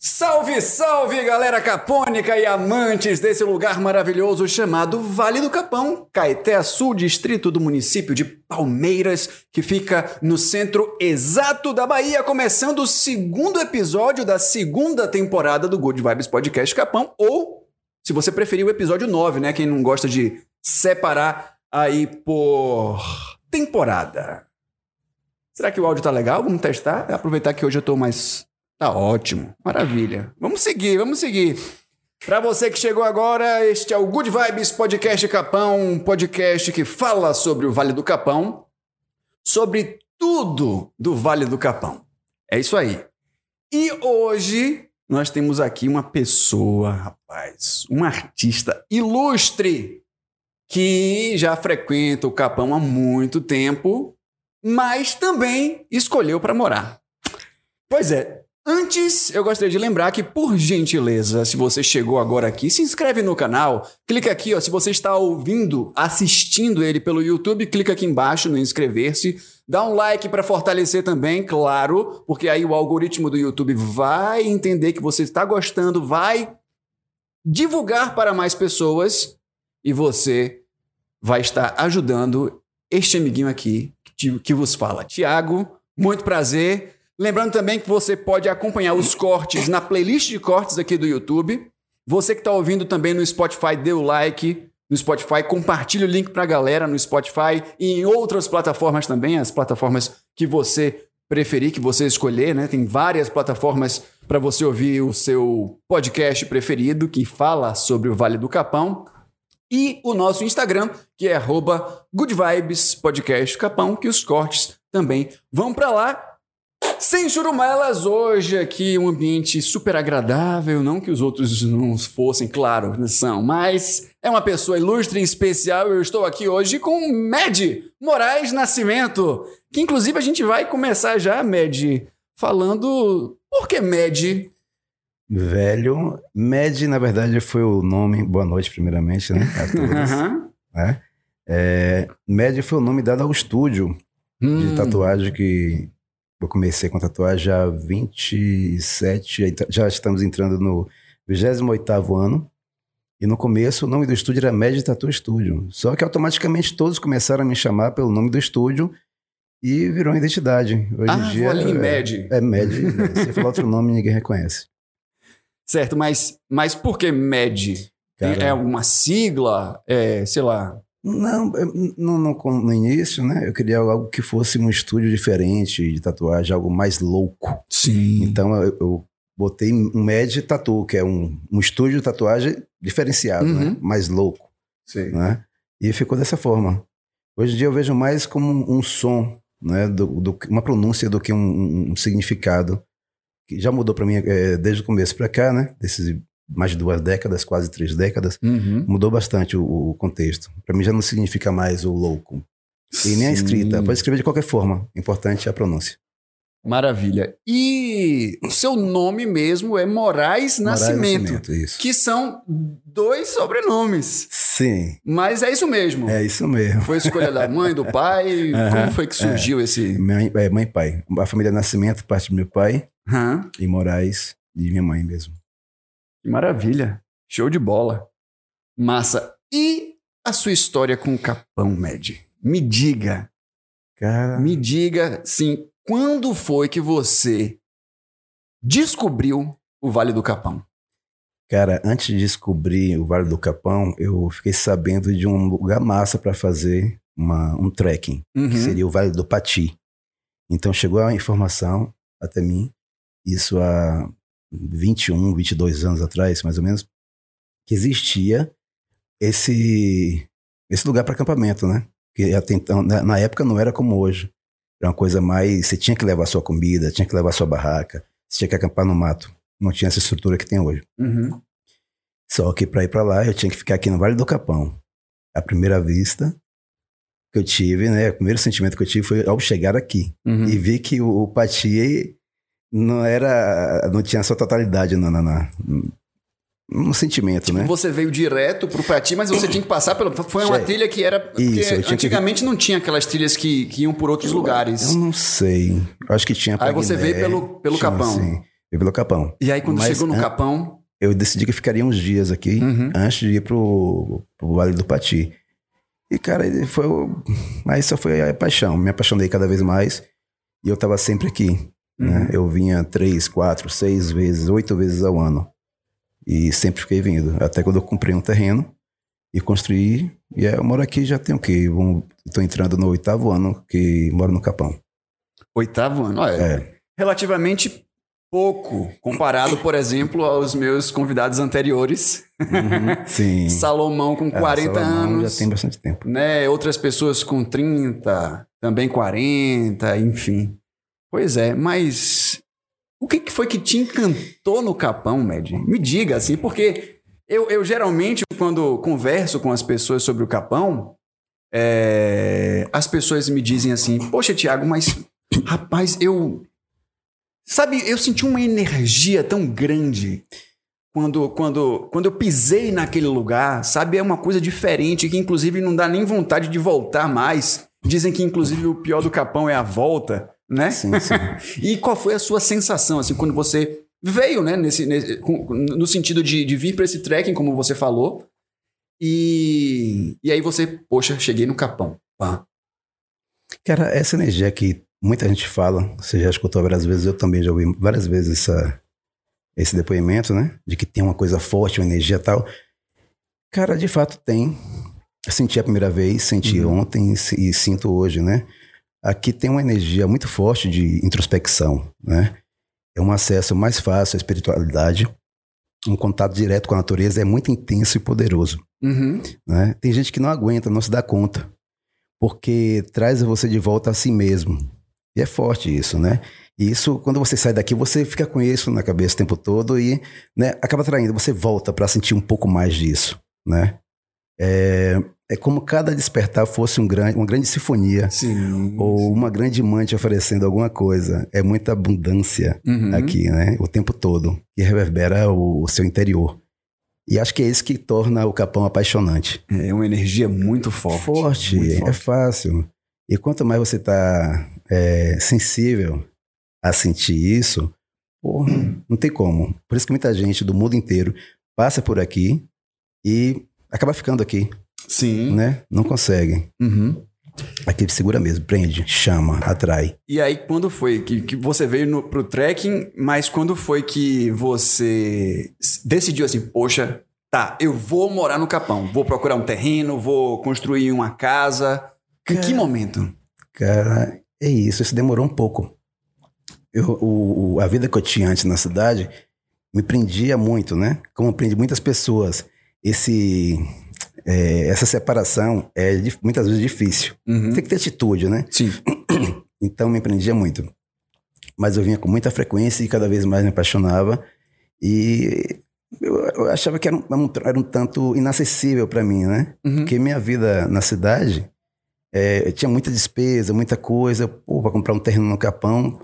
Salve, salve, galera capônica e amantes desse lugar maravilhoso chamado Vale do Capão, Caeté Sul, distrito do município de Palmeiras, que fica no centro exato da Bahia, começando o segundo episódio da segunda temporada do Good Vibes Podcast Capão, ou, se você preferir, o episódio 9, né? Quem não gosta de separar aí por temporada. Será que o áudio tá legal? Vamos testar? Aproveitar que hoje eu tô mais Tá ótimo, maravilha. Vamos seguir, vamos seguir. Para você que chegou agora, este é o Good Vibes Podcast Capão, um podcast que fala sobre o Vale do Capão, sobre tudo do Vale do Capão. É isso aí. E hoje nós temos aqui uma pessoa, rapaz, um artista ilustre que já frequenta o Capão há muito tempo, mas também escolheu para morar. Pois é, Antes, eu gostaria de lembrar que, por gentileza, se você chegou agora aqui, se inscreve no canal, clica aqui, ó, se você está ouvindo, assistindo ele pelo YouTube, clica aqui embaixo no inscrever-se, dá um like para fortalecer também, claro, porque aí o algoritmo do YouTube vai entender que você está gostando, vai divulgar para mais pessoas e você vai estar ajudando este amiguinho aqui que, vos fala. Tiago, muito prazer. Lembrando também que você pode acompanhar os cortes na playlist de cortes aqui do YouTube. Você que está ouvindo também no Spotify, dê o like no Spotify, compartilhe o link para a galera no Spotify e em outras plataformas também, as plataformas que você preferir, que você escolher, né? Tem várias plataformas para você ouvir o seu podcast preferido que fala sobre o Vale do Capão. E o nosso Instagram, que é arroba Good Vibes Podcast Capão, que os cortes também vão para lá. Sem churumelas, hoje aqui um ambiente super agradável, não que os outros não fossem, claro, são, mas é uma pessoa ilustre e especial. Eu estou aqui hoje com Med Moraes Nascimento, que inclusive a gente vai começar já, Med, falando por que Med? Velho, Med na verdade foi o nome, boa noite primeiramente, né, a todos, Aham. né? É, Med foi o nome dado ao estúdio de Hum, tatuagem que eu comecei com tatuagem há 27, aí tá- já estamos entrando no 28º ano. E no começo o nome do estúdio era Med Tattoo Studio. Só que automaticamente todos começaram a me chamar pelo nome do estúdio e virou uma identidade. Hoje Ah, em dia ali em é, Med. é Med. né? Se falar outro nome ninguém reconhece. Certo, mas, mas por que Med? Cara. É uma sigla? É, sei lá. Não, no, no, no início, né? Eu queria algo que fosse um estúdio diferente de tatuagem, algo mais louco. Sim. Então eu, eu botei um Med Tattoo, que é um, um estúdio de tatuagem diferenciado, Uhum. né? Mais louco, Sim. né? E ficou dessa forma. Hoje em dia eu vejo mais como um, som, né? Do, do- uma pronúncia do que um, um- significado. Que já mudou para mim eh, desde o começo para cá, né? Desses mais de duas décadas, quase três décadas. Uhum. Mudou bastante o, o contexto. Para mim já não significa mais o louco. E nem a escrita. Pode escrever de qualquer forma. Importante é a pronúncia. Maravilha. E o seu nome mesmo é Moraes Moraes Nascimento, que são dois sobrenomes. Sim, Mas é isso mesmo. é isso mesmo. Foi escolha da mãe, do pai? Como foi que surgiu esse. Mãe, é, mãe e pai. A família Nascimento, parte do meu pai, e Moraes, de minha mãe mesmo. Que maravilha. Show de bola. Massa. E a sua história com o Capão, Med? Me diga. Cara, Me diga, sim, quando foi que você descobriu o Vale do Capão? cara, antes de descobrir o Vale do Capão, eu fiquei sabendo de um lugar massa para fazer uma, um trekking, Uhum. que seria o Vale do Pati. Então chegou a informação até mim, isso há 21, 22 anos atrás, mais ou menos, que existia esse esse lugar para acampamento, né? Que até então, na, na época não era como hoje. Era uma coisa mais, você tinha que levar sua comida, tinha que levar sua barraca, você tinha que acampar no mato. Não tinha essa estrutura que tem hoje. Uhum. Só que para ir para lá, eu tinha que ficar aqui no Vale do Capão. A primeira vista que eu tive, né? O primeiro sentimento que eu tive foi ao chegar aqui Uhum. e vi que o, o Pati não era, não tinha sua totalidade na, na, na, um sentimento, tipo, né? Você veio direto pro Pati, mas você tinha que passar pelo. Foi uma trilha que era. Isso, porque eu tinha que- antigamente não tinha aquelas trilhas que, que iam por outros lugares. Eu não sei. Eu acho que tinha. Aí você Guiné, veio pelo- pelo tinha, Capão. Sim, veio pelo Capão. E aí, quando Mas chegou no an- Capão. Eu decidi que ficaria uns dias aqui Uhum. antes de ir pro, pro Vale do Pati. E, cara, foi. Mas só foi a paixão. Me apaixonei cada vez mais. E eu tava sempre aqui. Uhum. né? Eu vinha três, quatro, seis vezes, oito vezes ao ano. E sempre fiquei vindo. Até quando eu comprei um terreno e construí. E é, eu moro aqui já tem o quê? Tô entrando no oitavo ano que moro no Capão. Oitavo ano. Olha, É. relativamente pouco comparado, por exemplo, aos meus convidados anteriores. Uhum, sim. Salomão com É, 40 Salomão anos. Já tem bastante tempo. né? Outras pessoas com 30, também 40, enfim. Pois é, mas o que, foi que te encantou no Capão, Med? Me diga, assim, porque eu, eu geralmente, quando converso com as pessoas sobre o Capão, é, as pessoas me dizem assim, poxa, Tiago, mas, rapaz, eu... Sabe, eu senti uma energia tão grande quando, quando, quando eu pisei naquele lugar, sabe? É uma coisa diferente que, inclusive, não dá nem vontade de voltar mais. Dizem que, inclusive, o pior do Capão é a volta, né? Sim, sim. E qual foi a sua sensação, assim, quando você veio, né? Nesse, nesse- no sentido de, de vir para esse trekking, como você falou, e, e aí você, poxa, cheguei no Capão. Pá. Cara, essa energia que muita gente fala, você já escutou várias vezes, eu também já ouvi várias vezes essa, esse depoimento, né? De que tem uma coisa forte, uma energia tal. Cara, de fato tem. Eu senti a primeira vez, senti Uhum. ontem e e sinto hoje, né? Aqui tem uma energia muito forte de introspecção, né? É um acesso mais fácil à espiritualidade. Um contato direto com a natureza é muito intenso e poderoso Uhum. né? Tem gente que não aguenta, não se dá conta, porque traz você de volta a si mesmo. E é forte isso, né? E isso, quando você sai daqui, você fica com isso na cabeça o tempo todo e né, acaba traindo. Você volta para sentir um pouco mais disso, né? É, é como cada despertar fosse um grande, uma grande sinfonia Sim. ou uma grande mãe oferecendo alguma coisa. É muita abundância Uhum. aqui, né? O tempo todo. E reverbera o, o seu interior. E acho que é isso que torna o Capão apaixonante. É uma energia muito forte. Forte, Muito é forte. fácil. E quanto mais você tá é, sensível a sentir isso, porra, não tem como. Por isso que muita gente do mundo inteiro passa por aqui e acaba ficando aqui, Sim. né? Não consegue. Uhum. Aqui segura mesmo, prende, chama, atrai. E aí, quando foi que, que você veio no, pro trekking, mas quando foi que você decidiu assim, poxa, tá, eu vou morar no Capão, vou procurar um terreno, vou construir uma casa. Em que momento? Cara, é isso. Isso demorou um pouco. Eu, o, o- a vida que eu tinha antes na cidade me prendia muito, né? Como prende muitas pessoas. Esse, é, essa separação é muitas vezes difícil. Uhum. Tem que ter atitude, né? Sim. Então me prendia muito. Mas eu vinha com muita frequência e cada vez mais me apaixonava. E eu, eu achava que era um, era um- era um tanto inacessível para mim, né? Uhum. Porque minha vida na cidade é, tinha muita despesa, muita coisa. Pô, para comprar um terreno no Capão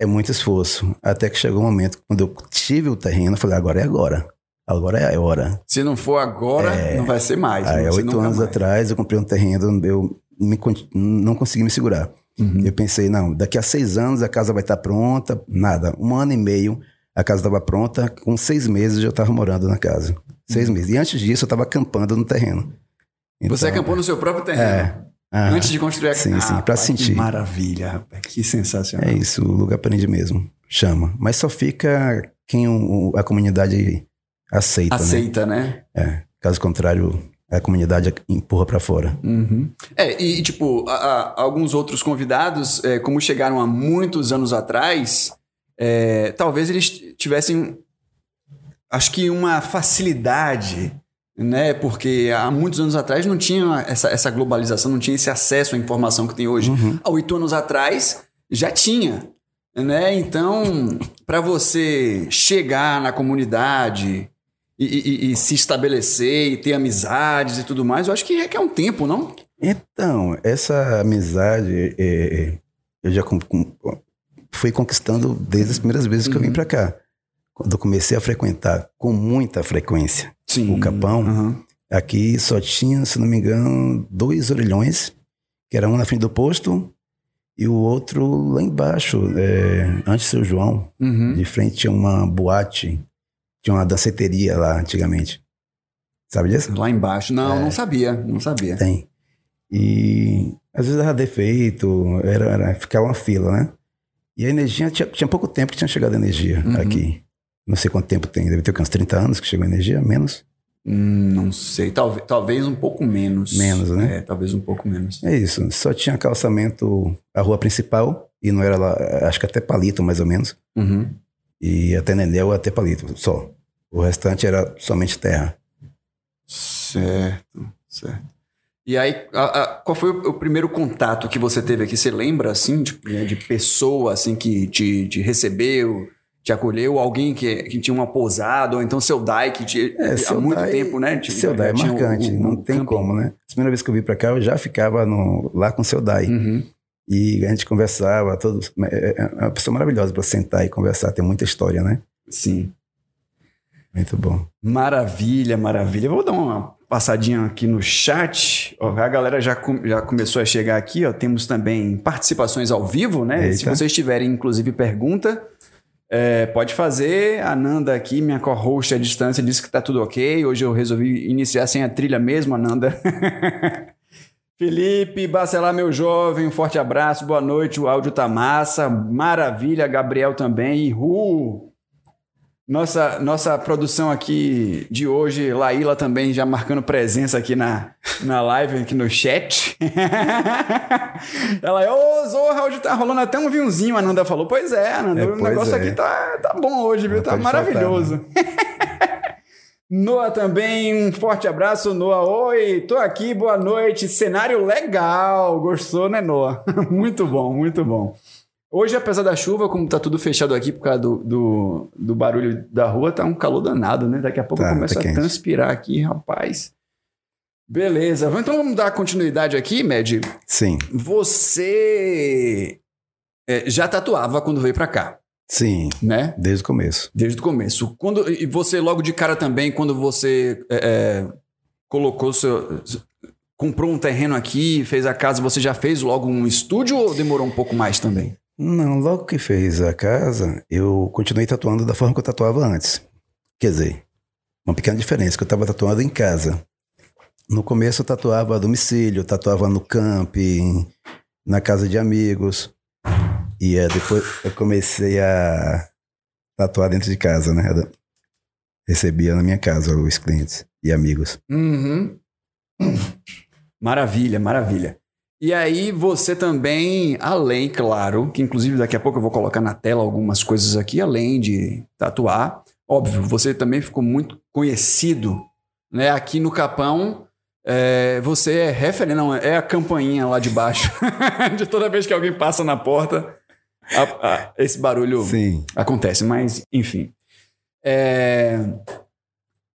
é muito esforço. Até que chegou um momento, quando eu tive o terreno, eu falei, agora é agora. Agora é a hora. Se não for agora, não vai ser mais. Há ser oito anos mais. atrás, eu comprei um terreno, eu me não consegui me segurar. Uhum. Eu pensei, não, daqui a seis anos a casa vai estar pronta. Nada. Um ano e meio a casa estava pronta. Com seis meses eu já estava morando na casa. Seis meses. E antes disso eu estava acampando no terreno. Você Então, acampou no seu próprio terreno. É. ah, Antes de construir a Sim, sim, pra Rapaz, sentir. Que maravilha, rapaz. Que sensacional. É isso, o lugar prende mesmo. Chama. Mas só fica quem o- a comunidade aceita, né? Aceita, né? Caso contrário, a comunidade empurra pra fora. Uhum. É, e tipo, a- a- alguns outros convidados, é, como chegaram há muitos anos atrás, é, talvez eles tivessem, acho que uma facilidade, né? Porque há muitos anos atrás não tinha essa, essa globalização, não tinha esse acesso à informação que tem hoje. Uhum. Há oito anos atrás já tinha, né? Então, para você chegar na comunidade e, e- e se estabelecer e ter amizades e tudo mais, eu acho que requer um tempo, não? Então, essa amizade é, eu já com- com- fui conquistando desde as primeiras vezes que eu vim Uhum. pra cá. quando eu comecei a frequentar com muita frequência Sim. o Capão, Aham. aqui só tinha, se não me engano, dois orelhões, que era um na frente do posto e o outro lá embaixo, é, antes do seu João. Uhum. De frente tinha uma boate, tinha uma danceteria lá antigamente. Sabe disso? Lá embaixo. Não, É. não sabia. Não sabia. Tem. E às vezes dava defeito, era, era, ficava uma fila, né? E a energia, tinha, tinha pouco tempo que tinha chegado a energia Uhum. aqui. Não sei quanto tempo tem, deve ter uns 30 anos que chegou a energia, menos. Hum, não sei. Talvez, talvez um pouco menos. Menos, né? É, talvez um pouco menos. É isso, só tinha calçamento, a rua principal, e não era lá, acho que até palito mais ou menos, Uhum. e até Nenel até palito, só. O restante era somente terra. Certo, certo. E aí, a- a- qual foi o, o primeiro contato que você teve aqui? Você lembra, assim, de, de pessoa, assim, que te, te recebeu, te acolheu? Alguém que, que tinha uma pousada, ou então seu Dai, que te, É, há muito Dai- tempo, né? te- Seu Dai é marcante, o- não o tem camping. como, né? A primeira vez que eu vim pra cá, eu já ficava no- lá com o seu Dai. Uhum. E a gente conversava, todos, é é uma pessoa maravilhosa para sentar e conversar, tem muita história, né? Sim. Muito bom. Maravilha, maravilha. Vou dar uma passadinha aqui no chat. Ó, a galera já, com- já começou a chegar aqui. Ó. Temos também participações ao vivo, né? Eita. Se vocês tiverem, inclusive, pergunta, é, pode fazer. A Nanda aqui, minha co-host à distância, disse que tá tudo ok. Hoje eu resolvi iniciar sem a trilha mesmo, Ananda. Felipe, Bacelar, meu jovem, um forte abraço, boa noite. O áudio tá massa, maravilha. Gabriel também. E Ru, nossa, nossa produção aqui de hoje, Laíla também já marcando presença aqui na, na live, aqui no chat. Ela, ô Zorra, hoje tá rolando até um vinhozinho, a Nanda falou. Pois é, Ananda, É, o negócio é. aqui tá, tá bom hoje, viu? Não Tá pode faltar, maravilhoso. Noah também, um forte abraço, Noah. Oi, tô aqui, boa noite. Cenário legal, gostou, né, Noah? muito bom, muito bom. Hoje, apesar da chuva, como tá tudo fechado aqui por causa do, do, do barulho da rua, tá um calor danado, né? Daqui a pouco Tá, começa tá a quente. transpirar aqui, rapaz. Beleza, então vamos dar continuidade aqui, Med. Sim, Você é, já tatuava quando veio pra cá, sim, né? desde o começo. Desde o começo. Quando, e você, logo de cara também, quando você é, é, colocou seu. comprou um terreno aqui, fez a casa, você já fez logo um estúdio ou demorou um pouco mais também? Não, logo que fez a casa, eu continuei tatuando da forma que eu tatuava antes. Quer dizer, uma pequena diferença, que eu estava tatuando em casa. No começo eu tatuava a domicílio, tatuava no camping, na casa de amigos. E é, depois eu comecei a tatuar dentro de casa, né? Eu recebia na minha casa os clientes e amigos. Uhum. Maravilha, maravilha. E aí você também, além, claro, que inclusive daqui a pouco eu vou colocar na tela algumas coisas aqui, além de tatuar, óbvio, você também ficou muito conhecido, né? Aqui no Capão, é, você é referente, não, é a campainha lá de baixo. de toda vez que alguém passa na porta, a- a- esse barulho Sim. acontece, mas enfim. É,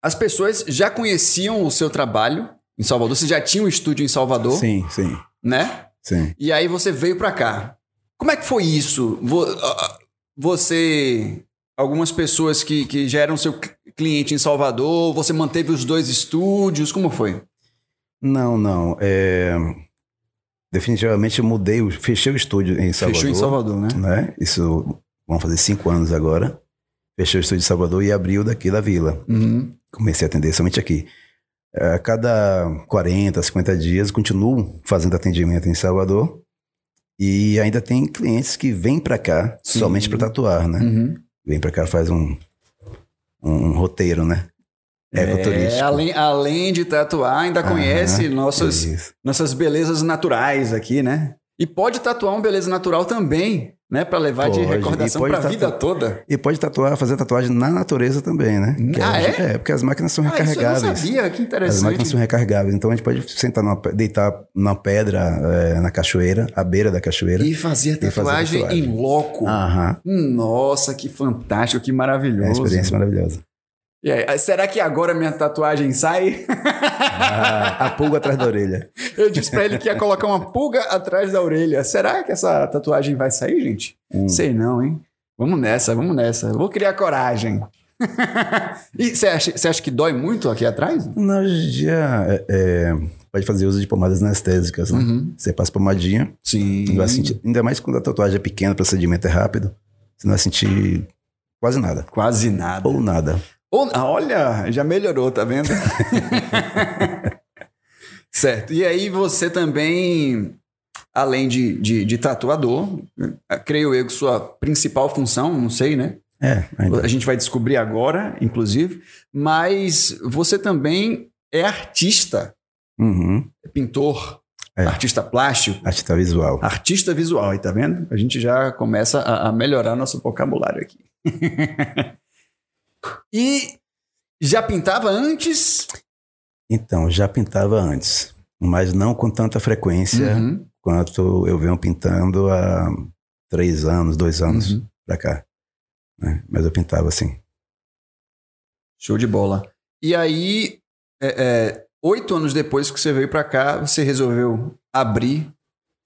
As pessoas já conheciam o seu trabalho em Salvador, você já tinha um estúdio em Salvador, Sim, sim, né? sim. E aí você veio pra cá. Como é que foi isso? Você, algumas pessoas que, que já eram seu cl- cliente em Salvador, você manteve os dois estúdios, como foi? Não, não. É... Definitivamente eu mudei, fechei o estúdio em Salvador. Fechou em Salvador, né? né? Isso vão fazer cinco anos agora. Fechei o estúdio de Salvador e abri o daqui da vila. Uhum. Comecei a atender somente aqui. A cada 40, 50 dias, continuo fazendo atendimento em Salvador. E ainda tem clientes que vêm para cá Sim. somente para tatuar, né? Uhum. Vem para cá, faz um, um roteiro, né? É, além, além de tatuar, ainda conhece nossas, Isso. nossas belezas naturais aqui, né? E pode tatuar uma beleza natural também, né? Pra levar de Pode, recordação e pode pra tatu- vida toda. E pode tatuar, fazer tatuagem na natureza também, né? Que Ah, é? é? É, porque as máquinas são Ah, isso eu não recarregáveis. sabia, que As máquinas interessante. são recarregáveis, então a gente pode sentar numa, deitar na pedra, é, na cachoeira, à beira da cachoeira. E fazer tatuagem, tatuagem. em loco. Aham. Nossa, que fantástico, que É uma maravilhoso. experiência maravilhosa. E aí, será que agora minha tatuagem sai? Ah, a pulga atrás da orelha. Eu disse pra ele que ia colocar uma pulga atrás da orelha. Será que essa tatuagem vai sair, gente? Hum. Sei não, hein? Vamos nessa, vamos nessa. Vou criar coragem. e você acha, acha que dói muito aqui atrás? Não, dia é, é, pode fazer uso de pomadas anestésicas, né? Uhum. Você passa pomadinha, Sim. vai sentir, ainda mais quando a tatuagem é pequena, o procedimento é rápido, você não vai sentir quase nada. Quase nada. Ou nada. Ou- ah, olha, já melhorou, tá vendo? certo. E aí você também, além de, de, de tatuador, eh, creio eu que sua principal função, não sei, né? É, ainda. A gente vai descobrir agora, inclusive, mas você também é artista, Uhum. é pintor, É. artista plástico, Artista visual. artista visual, aí tá vendo? A gente já começa a, a melhorar nosso vocabulário aqui. e já pintava antes? Então, já pintava antes, mas não com tanta frequência Uhum, quanto eu venho pintando há três anos, dois anos uhum. pra cá. né? Mas eu pintava assim. Show de bola. E aí, é, é, oito anos depois que você veio pra cá, você resolveu abrir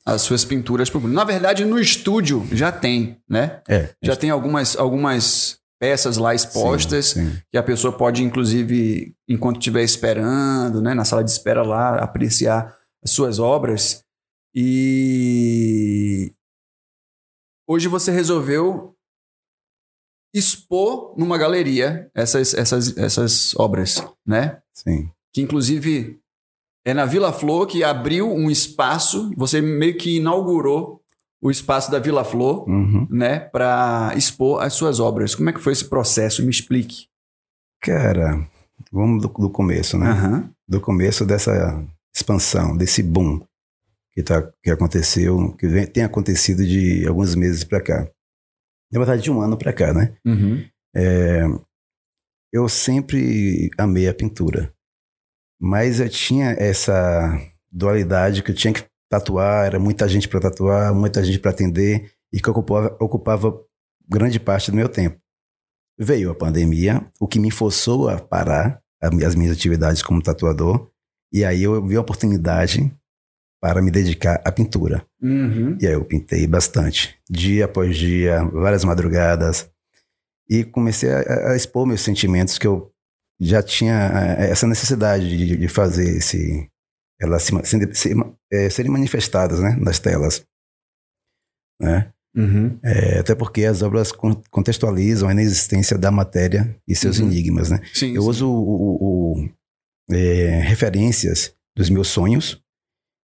as suas pinturas pro público. Na verdade, no estúdio já tem, né? É. Já tem algumas, algumas peças lá expostas Sim, sim. que a pessoa pode, inclusive, enquanto estiver esperando, né, na sala de espera lá, apreciar as suas obras. E hoje você resolveu expor numa galeria essas, essas, essas obras, né? Sim. Que inclusive é na Vila Flor que abriu um espaço, você meio que inaugurou o espaço da Vila Flor Uhum. né, para expor as suas obras. Como é que foi esse processo? Me explique. Cara, vamos do, do começo, né? Aham. Do começo dessa expansão, desse boom que, tá, que aconteceu, que vem- tem acontecido de alguns meses pra cá. Na verdade, de um ano pra cá, né? Uhum. É, eu sempre amei a pintura, mas eu tinha essa dualidade que eu tinha que tatuar, era muita gente para tatuar, muita gente para atender e que ocupava, ocupava grande parte do meu tempo. Veio a pandemia, o que me forçou a parar as minhas atividades como tatuador, e aí eu vi a oportunidade para me dedicar à pintura. Uhum. E aí eu pintei bastante, dia após dia, várias madrugadas. E comecei a, a expor meus sentimentos que eu já tinha eh, essa necessidade de, de fazer esse, elas se, se, se, eh, serem manifestadas né, nas telas. Né? Uhum. Eh, até porque as obras con- contextualizam a inexistência da matéria e seus Uhum. enigmas. Né? Sim, Eu sim. uso o- o- o, eh, referências dos meus sonhos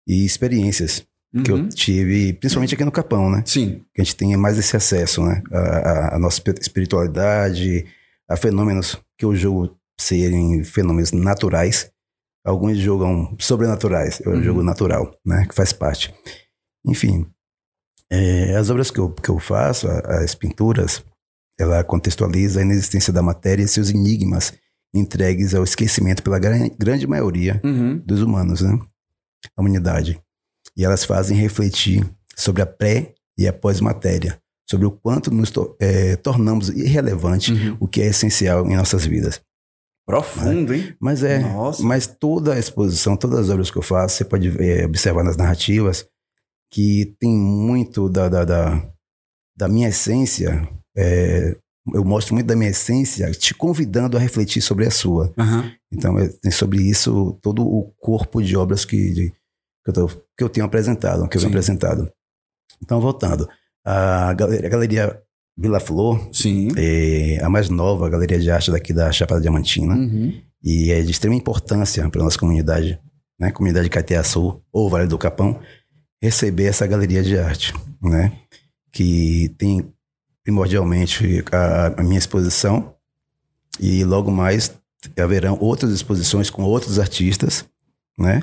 e experiências que Uhum. eu tive, principalmente aqui no Capão, né? Sim. Que a gente tenha mais esse acesso, né? A, a- a nossa espi- espiritualidade, a fenômenos que eu julgo serem fenômenos naturais. Alguns julgam sobrenaturais, eu Uhum. julgo natural, né? Que faz parte. Enfim, é, as obras que eu, que eu faço, as pinturas, ela contextualiza a inexistência da matéria e seus enigmas entregues ao esquecimento pela gran- grande maioria Uhum. dos humanos, né? A humanidade. E elas fazem refletir sobre a pré e a pós-matéria, sobre o quanto nos to- eh, tornamos irrelevante Uhum. o que é essencial em nossas vidas. Profundo, hein? Mas é, Nossa. mas toda a exposição, todas as obras que eu faço, você pode eh, observar nas narrativas que tem muito da, da, da, da minha essência. eh, eu mostro muito da minha essência, te convidando a refletir sobre a sua. Aham. Então, é, tem sobre isso todo o corpo de obras que, de- que, eu, tô- que eu tenho apresentado, que eu Sim. tenho apresentado. Então, voltando. A galeria, a galeria Vila Flor Sim. é a mais nova galeria de arte daqui da Chapada Diamantina Uhum. e é de extrema importância para a nossa comunidade, né? Comunidade Cateaçu ou Vale do Capão, receber essa galeria de arte, né? Que tem primordialmente a, a minha exposição e logo mais haverão outras exposições com outros artistas, né?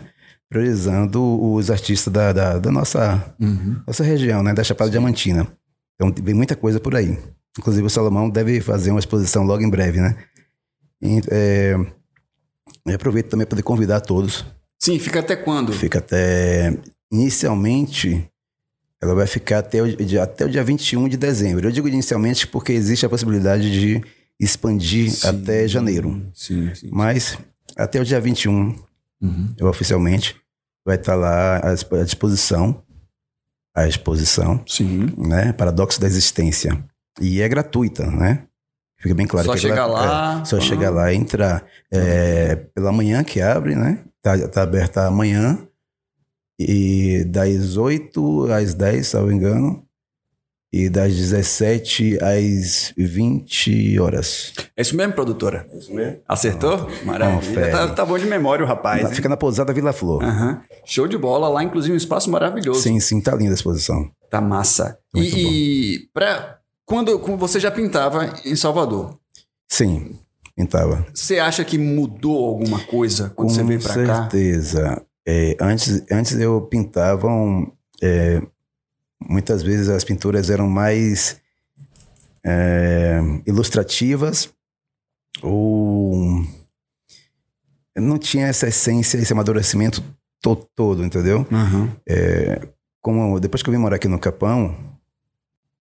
Priorizando os artistas da, da, da nossa, Uhum. nossa região, né? Da Chapada Diamantina. Então vem muita coisa por aí. Inclusive o Salomão deve fazer uma exposição logo em breve, né? E, é, eu aproveito também para poder convidar todos. Sim, fica até quando? Fica até. Inicialmente, ela vai ficar até o, dia, até o dia 21 de dezembro. Eu digo inicialmente porque existe a possibilidade de expandir Sim. até janeiro. Sim, sim. Mas até o dia 21, Uhum. eu oficialmente, vai estar lá à disposição. A exposição, Sim. né? Paradoxo da Existência. E é gratuita, né? Fica bem claro Só que chegar aquela- lá, é, só ah. chegar lá e entrar. É, pela manhã que abre, né? Tá, tá aberta amanhã. E das 8 às 10, se eu não me engano. E das 17 às 20 horas. É isso mesmo, produtora? Isso mesmo. Acertou? Maravilha. Tá, tá bom de memória o rapaz. Fica na pousada Vila Flor. Aham. Show de bola. Lá, inclusive, um espaço maravilhoso. Sim, sim, tá linda a exposição. Tá massa. Muito e e pra, quando, quando você já pintava em Salvador, Sim, pintava. você acha que mudou alguma coisa quando Com você veio pra cá? certeza. É, antes, antes eu pintava, um, é, muitas vezes as pinturas eram mais é, ilustrativas ou não tinha essa essência, esse amadurecimento to- todo, entendeu? Aham. Como depois que eu vim morar aqui no Capão,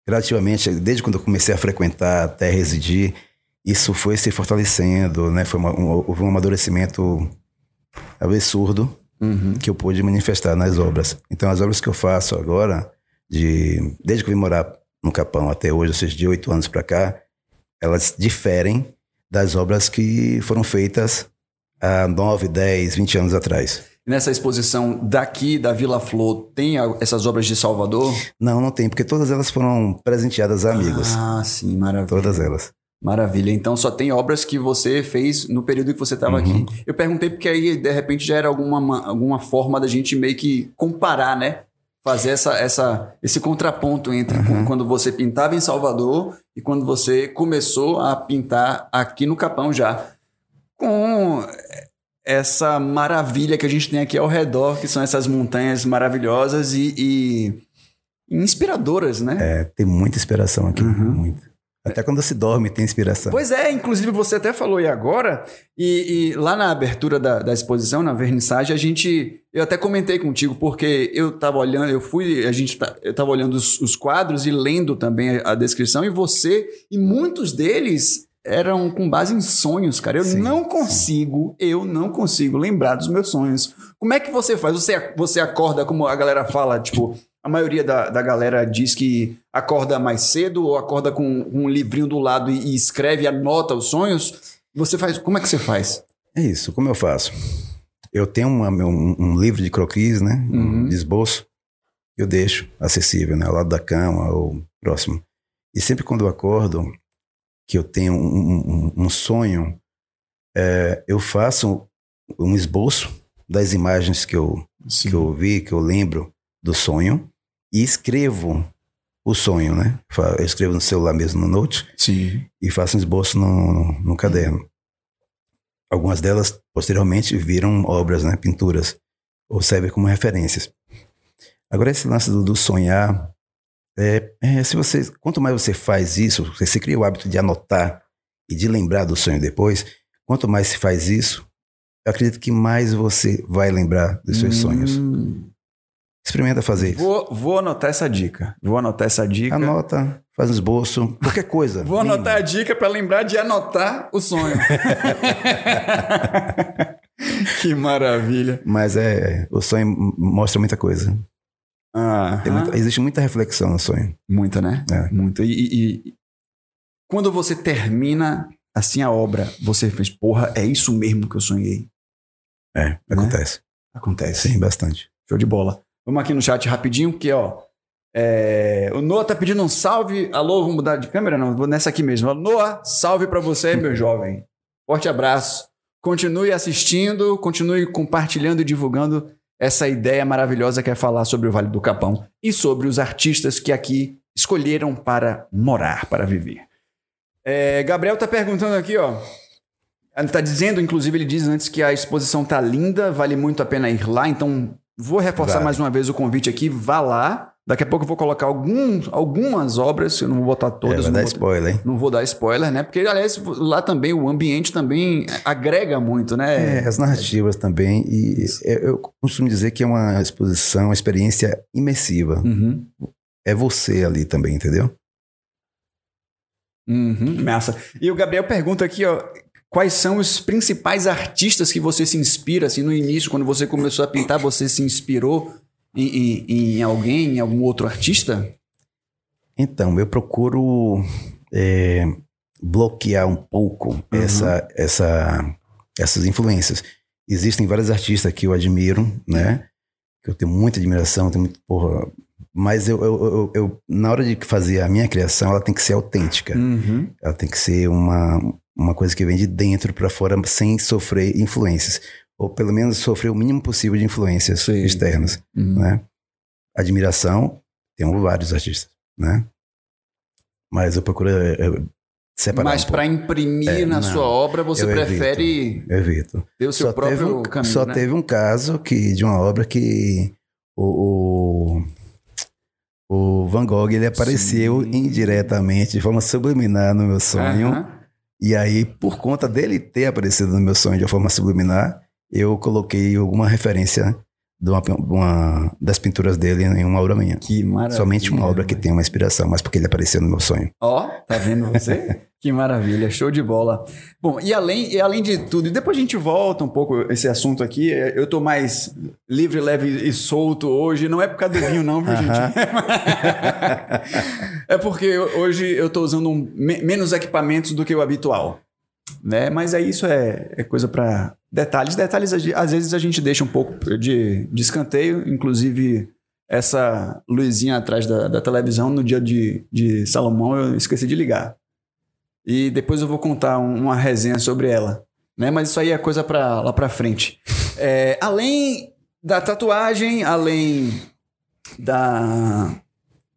gradativamente, desde quando eu comecei a frequentar até residir, isso foi se fortalecendo, né? Foi uma- um, houve um amadurecimento absurdo Uhum. que eu pude manifestar nas obras. Então, as obras que eu faço agora, de, desde que eu vim morar no Capão até hoje, ou seja, de oito anos para cá, elas diferem das obras que foram feitas há nove, dez, vinte anos atrás. Nessa exposição daqui da Vila Flor, tem essas obras de Salvador? Não, não tem, porque todas elas foram presenteadas a amigos. Ah, sim, maravilha. Todas elas. Maravilha. Então só tem obras que você fez no período que você estava Uhum. aqui. Eu perguntei porque aí, de repente, já era alguma, ma- alguma forma da gente meio que comparar, né? Fazer essa, essa, esse contraponto entre Uhum. quando você pintava em Salvador e quando você começou a pintar aqui no Capão já. Com essa maravilha que a gente tem aqui ao redor, que são essas montanhas maravilhosas e, e inspiradoras, né? É, tem muita inspiração aqui, Uhum. muito. Até quando se dorme tem inspiração. Pois é, inclusive você até falou e agora, e, e lá na abertura da, da exposição, na vernissagem, a gente. Eu até comentei contigo, porque eu tava olhando, eu fui, a gente tá- eu tava olhando os, os quadros e lendo também a, a descrição, e você, e muitos deles eram com base em sonhos, cara. Eu Sim, não sim. consigo, eu não consigo lembrar dos meus sonhos. Como é que você faz? Você, você acorda, como a galera fala, tipo, a maioria da, da galera diz que acorda mais cedo ou acorda com um livrinho do lado e, e escreve, anota os sonhos. Você faz. Como é que você faz? É isso, como eu faço? Eu tenho uma- um, um livro de croquis, né? Uhum. Um esboço. Eu deixo acessível, né? Ao lado da cama ou próximo. E sempre quando eu acordo, que eu tenho um, um- um sonho, é, eu faço um esboço das imagens que eu, Sim. que eu vi, que eu lembro do sonho, e escrevo o sonho, né? Eu escrevo no celular mesmo, no note, Sim. e faço um esboço no, no, no caderno. Algumas delas, posteriormente, viram obras, né, pinturas, ou servem como referências. Agora, esse lance do, do sonhar, é, é, se você, quanto mais você faz isso, você, você cria o hábito de anotar e de lembrar do sonho depois, quanto mais se faz isso, eu acredito que mais você vai lembrar dos seus sonhos. Experimenta fazer isso. Vou, vou anotar essa dica. Vou anotar essa dica. Anota, faz um esboço, qualquer coisa. Vou lembra. anotar a dica para lembrar de anotar o sonho. que maravilha. Mas é, o sonho mostra muita coisa. Ah, muita- existe muita reflexão no sonho. Muita, né? É. Muita. E, e- e quando você termina assim a obra, você fez, porra, é isso mesmo que eu sonhei. É, acontece. Acontece. Sim, bastante. Show de bola. Vamos aqui no chat rapidinho, porque, ó. é, o Noah tá pedindo um salve. Alô, vamos mudar de câmera? Não, vou nessa aqui mesmo. Noah, salve pra você, meu jovem. Forte abraço. Continue assistindo, continue compartilhando e divulgando essa ideia maravilhosa que é falar sobre o Vale do Capão e sobre os artistas que aqui escolheram para morar, para viver. É, Gabriel tá perguntando aqui, ó. Ele tá dizendo, inclusive, ele diz antes que a exposição tá linda, vale muito a pena ir lá, então vou reforçar Vale. mais uma vez o convite aqui, vá lá. Daqui a pouco eu vou colocar alguns, algumas obras, eu não vou botar É, todas, vai não, dar vou, spoiler, hein? não vou dar spoiler, né? Porque, aliás, lá também o ambiente também agrega muito, né? É, as narrativas também. E é, eu costumo dizer que é uma exposição, uma experiência imersiva. Uhum. É você ali também, entendeu? Uhum, massa. E o Gabriel pergunta aqui, ó, quais são os principais artistas que você se inspira, assim, no início, quando você começou a pintar, você se inspirou em, em- em alguém, em algum outro artista? Então, eu procuro é, bloquear um pouco Uhum. essa, essa, essas influências. Existem vários artistas que eu admiro, né? Que eu tenho muita admiração, tenho muito, porra, mas eu, eu, eu, eu- na hora de fazer a minha criação, ela tem que ser autêntica. Uhum. Ela tem que ser uma, uma coisa que vem de dentro para fora sem sofrer influências. Ou pelo menos sofrer o mínimo possível de influências Sim. externas, Uhum. né? Admiração, temos vários artistas, né? Mas eu procuro é, é, separar Mas um para imprimir É, na não. sua obra, você Eu evito. prefere Eu evito. ter o seu Só, teve próprio um, caminho, só né? teve um caso que, de uma obra que o, o, o Van Gogh ele apareceu Sim. indiretamente, de forma subliminar no meu sonho. E aí, por conta dele ter aparecido no meu sonho de uma forma subliminar, eu coloquei alguma referência de uma, uma- das pinturas dele em uma obra minha. Que maravilha. Somente uma obra que tem uma inspiração, mas porque ele apareceu no meu sonho. Ó, tá vendo você? que maravilha, show de bola. Bom, e além, e além de tudo, e depois a gente volta um pouco esse assunto aqui. Eu tô mais livre, leve e solto hoje. Não é por causa do vinho, não, viu, Aham. gente? é porque hoje eu tô usando um- me- menos equipamentos do que o habitual. Né? Mas aí isso é, é coisa para detalhes. Detalhes, às vezes a gente deixa um pouco de, de escanteio, inclusive essa luzinha atrás da, da televisão no dia de, de Salomão eu esqueci de ligar. E depois eu vou contar um- uma resenha sobre ela. Né? Mas isso aí é coisa para lá para frente. É, além da tatuagem, além da,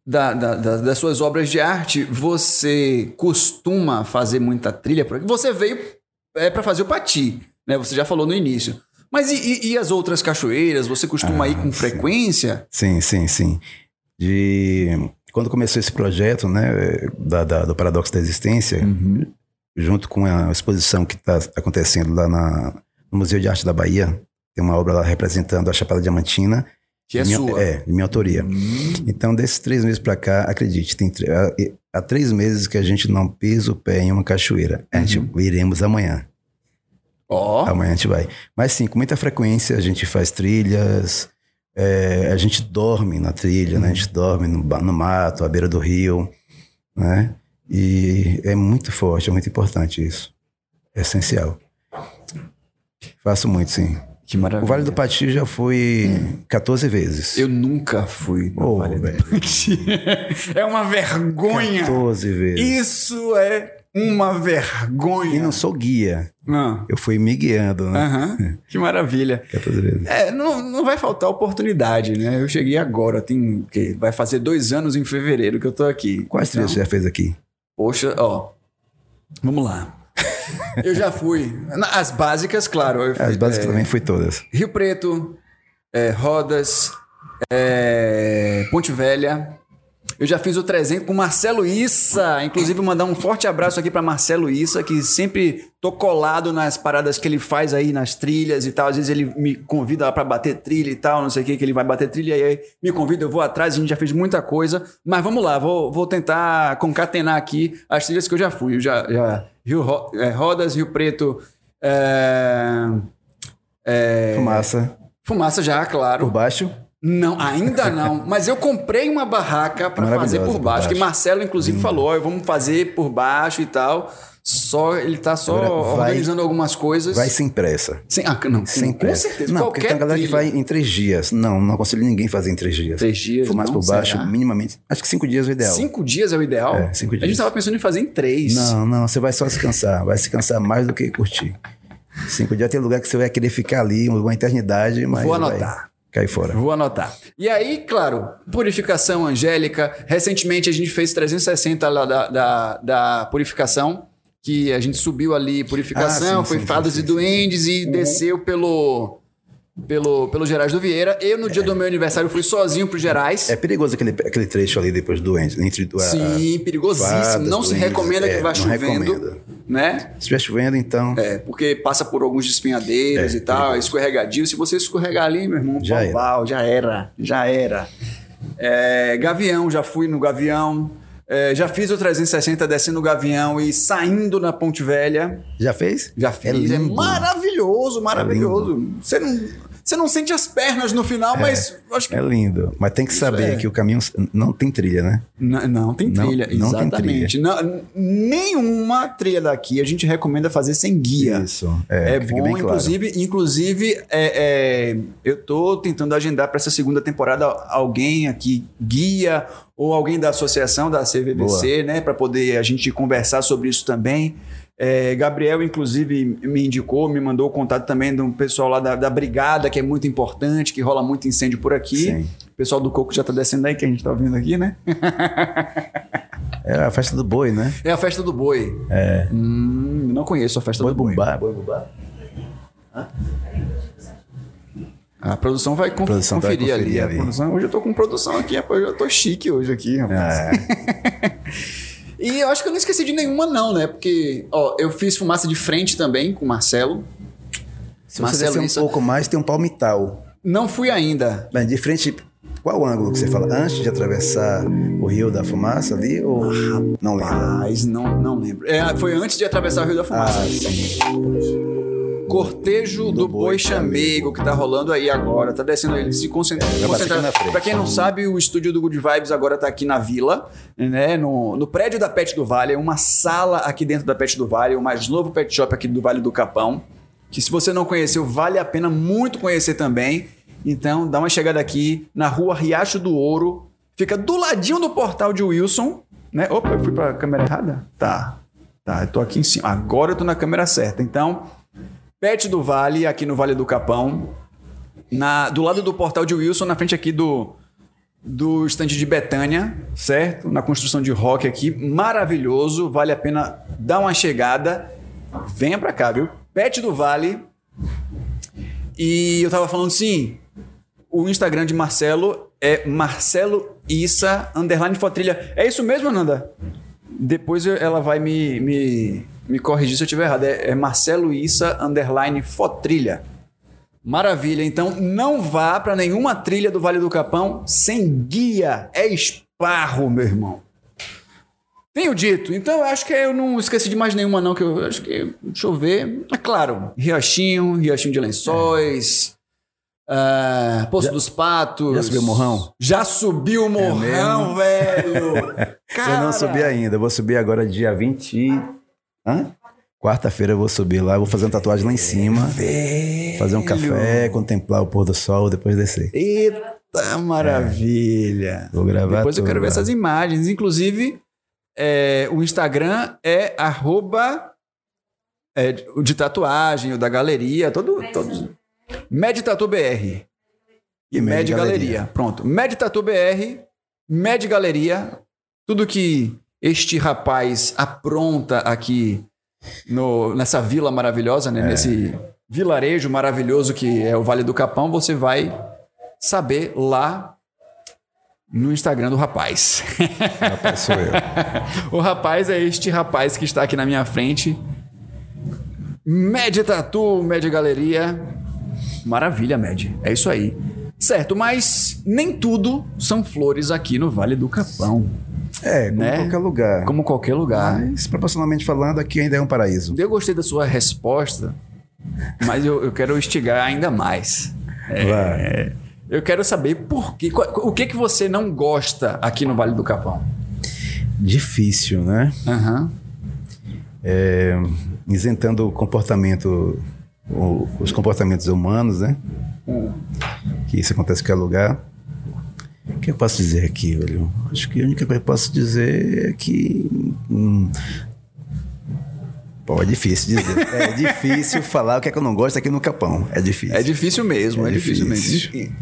da, da- da- das suas obras de arte, você costuma fazer muita trilha? Você veio é, para fazer o Pati, né? Você já falou no início. Mas e, e- e as outras cachoeiras? Você costuma Ah, ir com sim. frequência? Sim, sim, sim. De quando começou esse projeto, né, da, da- do paradoxo da existência, junto com a exposição que está acontecendo lá na, no Museu de Arte da Bahia, tem uma obra lá representando a Chapela Diamantina, Que é minha, sua. é, de minha autoria. Hum, Então, desses três meses pra cá, acredite, tem há, há três meses que a gente não pisa o pé em uma cachoeira. A gente Uhum. iremos amanhã. Ó, Amanhã a gente vai. Mas sim, com muita frequência a gente faz trilhas, é, a gente dorme na trilha, né? A gente dorme no, no mato, à beira do rio, né? E é muito forte, é muito importante isso. É essencial. Faço muito, sim. que maravilha. O Vale do Pati já fui 14 vezes. Eu nunca fui no Ô, Vale do. Pati. É uma vergonha. 14 vezes. Isso é uma vergonha. E não sou guia. Ah, Eu fui me guiando, né? aham. Que maravilha. 14 vezes. É, não, não vai faltar oportunidade, né? Eu cheguei agora, tem que vai fazer dois anos em fevereiro que eu tô aqui. Quais trilhas Então, você já fez aqui? Poxa, ó. Vamos lá. Eu já fui. As básicas, claro. eu fui, As básicas é, também fui todas. Rio Preto, é, Rodas, é, Ponte Velha. Eu já fiz o 300 com Marcelo Issa. Inclusive, mandar um forte abraço aqui para Marcelo Issa, que sempre tô colado nas paradas que ele faz aí nas trilhas e tal. Às vezes ele me convida lá para bater trilha e tal, não sei o que, que ele vai bater trilha. E aí me convida, eu vou atrás, a gente já fez muita coisa. Mas vamos lá, vou, vou tentar concatenar aqui as trilhas que eu já fui. Eu já, já Rio é, Rodas, Rio Preto. é, é, Fumaça. Fumaça já, claro. Por baixo. Não, ainda não. Mas eu comprei uma barraca para fazer por por baixo. Que baixo. Marcelo, inclusive, falou: ó, vamos fazer por baixo e tal. Só ele tá só Agora vai- organizando algumas coisas. Vai sem pressa. Sem, ah, não, Sem com pressa. certeza. Não, porque tem uma galera que vai em três dias. Não, não aconselho ninguém fazer em três dias. Três dias. Fumaça não? por baixo, Será? minimamente. Acho que cinco dias é o ideal. Cinco dias é o ideal? É, cinco A gente dias. tava pensando em fazer em três. Não, não, você vai só se cansar. Vai se cansar mais do que curtir. Cinco dias tem lugar que você vai querer ficar ali uma eternidade, mas. Vou vai Cair fora. Vou anotar. E aí, claro, purificação angélica. Recentemente a gente fez 360 lá da, da, da purificação, que a gente subiu ali purificação, Ah, sim, foi sim, fadas sim, e duendes e desceu pelo, pelo, pelo Gerais do Vieira. Eu, no dia do meu aniversário, fui sozinho pro Gerais. É perigoso aquele, aquele trecho ali depois do. Entre a- Sim, perigosíssimo. fadas, não se recomenda que é, vá não chovendo, recomendo. né? Se estiver chovendo, então. É, porque passa por alguns despenhadeiros É, e tal, é perigoso. escorregadio. Se você escorregar ali, meu irmão, Já era. já era, já era. É, Gavião, já fui no Gavião. É, já fiz o 360 descendo o Gavião e saindo na Ponte Velha. Já fez? Já fiz. É, lindo. maravilhoso, maravilhoso. Você não. Você não sente as pernas no final, mas eu acho que. É lindo. Mas tem que saber é. que o caminho não tem trilha, né? Não, não tem Não- trilha, não tem exatamente. Não- nenhuma trilha daqui a gente recomenda fazer sem guia. Isso. É, É, bom, bem claro. inclusive, inclusive é, é, eu tô tentando agendar para essa segunda temporada alguém aqui, guia, ou alguém da associação da CVVC, né, para poder a gente conversar sobre isso também. É, Gabriel, inclusive, me indicou, me mandou o contato também de um pessoal lá da, da Brigada, que é muito importante, que rola muito incêndio por aqui. Sim. O pessoal do Coco já tá descendo aí, que a gente tá ouvindo aqui, né? É a festa do boi, né? É a festa do boi. É. Hum, não conheço a festa Boi do boi. bumbá, boi bumbá. A produção vai con- Produção vai conferir, ali. conferir A ali. produção- hoje eu tô com produção aqui, rapaz. Eu tô chique hoje aqui, rapaz. É, E eu acho que eu não esqueci de nenhuma, não, né? Porque, ó, eu fiz fumaça de frente também com o Marcelo. se você Marcelo, descer um isso- pouco mais, tem um palmital. Não fui ainda. Mas de frente, qual ângulo que você fala? Antes de atravessar o rio da fumaça ali? Ou não lembro? Mas não, não lembro. É, foi antes de atravessar o Rio da Fumaça. Ah, sim. Cortejo do, Boi Boi Chamego, que tá rolando aí agora. Tá descendo ele se concentra, É, frente. Pra quem não sabe, o estúdio do Good Vibes agora tá aqui na vila, né? No, no prédio da Pet do Vale. É uma sala aqui dentro da Pet do Vale, o mais novo pet shop aqui do Vale do Capão. Que se você não conheceu, vale a pena muito conhecer também. Então, dá uma chegada aqui na rua Riacho do Ouro. Fica do ladinho do portal de Wilson, né? Opa, eu fui pra câmera errada? Tá. Tá, eu tô aqui em cima. Agora eu tô na câmera certa. Então, Pet do Vale, aqui no Vale do Capão. Na, do lado do portal de Wilson, na frente aqui do, do estande de Betânia, certo? Na construção de rock aqui. Maravilhoso, vale a pena dar uma chegada. Venha pra cá, viu? Pet do Vale. E eu tava falando assim, o Instagram de Marcelo é Marcelo Issa underline Fotrilha. É isso mesmo, Ananda? Depois ela vai me, me, me corrigir se eu estiver errado. É, é Marcelo Issa underline Fotrilha. Maravilha. Então não vá para nenhuma trilha do Vale do Capão sem guia. É esparro, meu irmão. Tenho dito. Então eu acho que eu não esqueci de mais nenhuma, não. Que eu acho que. Deixa eu ver. É claro. Riachinho, Riachinho de Lençóis. ah, Poço dos Patos. já subiu o morrão? Já subiu o morrão, velho. Cara, Eu não subi ainda. Vou subir agora dia 20. Hã? Quarta-feira eu vou subir lá, vou fazer uma tatuagem lá em cima, fazer um café, contemplar o pôr do sol, depois descer. Eita maravilha. Vou gravar Depois eu quero ver essas imagens. Inclusive, é, o Instagram é arroba é, o de tatuagem, o da galeria, todo, todos. MedTatuBR. E Med Med Galeria. Galeria. Pronto. MedTatuBR, Med Galeria, tudo que este rapaz apronta aqui no, nessa vila maravilhosa, É. né? nesse vilarejo maravilhoso que é o Vale do Capão, você vai saber lá no Instagram do rapaz. Rapaz, sou eu. o rapaz é este rapaz que está aqui na minha frente. Med Tatu, Med Galeria. Maravilha, Med. É isso aí. Certo, mas nem tudo são flores aqui no Vale do Capão, É, como Né? qualquer lugar. como qualquer lugar. Mas, proporcionalmente falando, aqui ainda é um paraíso. Eu gostei da sua resposta, mas eu, eu quero instigar ainda mais. Vai. Eu quero saber por quê. Qual- O que, que você não gosta aqui no Vale do Capão? Difícil, né? Aham. É, isentando o comportamento, o- os comportamentos humanos, né? Que isso acontece em qualquer lugar. O que eu posso dizer aqui, velho? Acho que a única coisa que eu posso dizer é que. hum, Pô, é difícil dizer. É difícil falar o que é que eu não gosto aqui no Capão. É difícil. É difícil mesmo, é, É difícil, difícil. mesmo.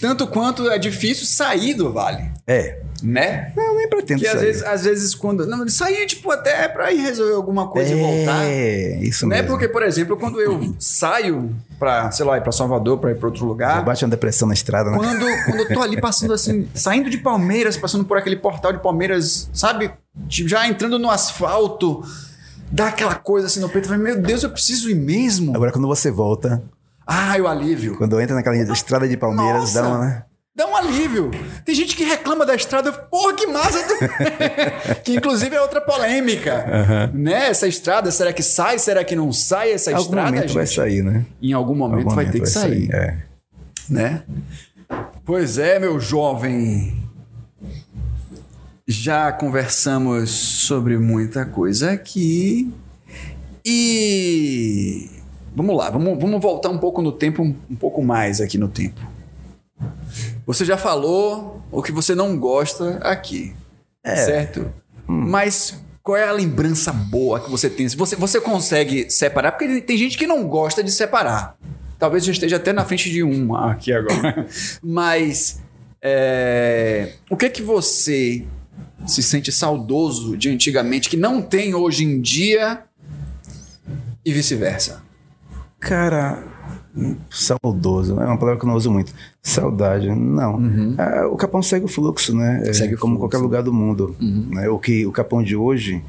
Tanto quanto é difícil sair do vale, É. né? Não, nem pretendo Que às sair. vezes, às vezes quando. Não, sair, tipo, até pra ir resolver alguma coisa e voltar. É, isso Né? mesmo. Porque, por exemplo, quando eu saio pra, sei lá, ir pra Salvador, pra ir pra outro lugar. bate uma depressão na estrada, né? Quando, quando eu tô ali passando assim, saindo de Palmeiras, passando por aquele portal de Palmeiras, sabe? Tipo, Já entrando no asfalto, dá aquela coisa assim no peito, eu falei, meu Deus, eu preciso ir mesmo. Agora, quando você volta, Ai, o alívio. quando entra naquela estrada de Palmeiras, Nossa! dá uma, né? Dá um alívio. Tem gente que reclama da estrada. Porra, que massa! que inclusive é outra polêmica. Né? Essa estrada, será que sai? Será que não sai essa Em algum estrada, momento gente? vai sair, né? Em algum momento Algum vai momento ter que sair. É. Né? Pois é, meu jovem. Já conversamos sobre muita coisa aqui. E. Vamos lá, vamos, vamos voltar um pouco no tempo, um pouco mais aqui no tempo. Você já falou o que você não gosta aqui. Certo? Mas qual é a lembrança boa que você tem? Se você, você consegue separar, porque tem gente que não gosta de separar. Talvez eu esteja até na frente de um aqui agora. Mas é, o que que você se sente saudoso de antigamente que não tem hoje em dia e vice-versa? Cara, hum, saudoso, é uma palavra que eu não uso muito. Saudade, não. Ah, o Capão segue o fluxo, né? É, Uhum. Segue o como fluxo. Uhum. qualquer lugar do mundo. né? O que o Capão de hoje,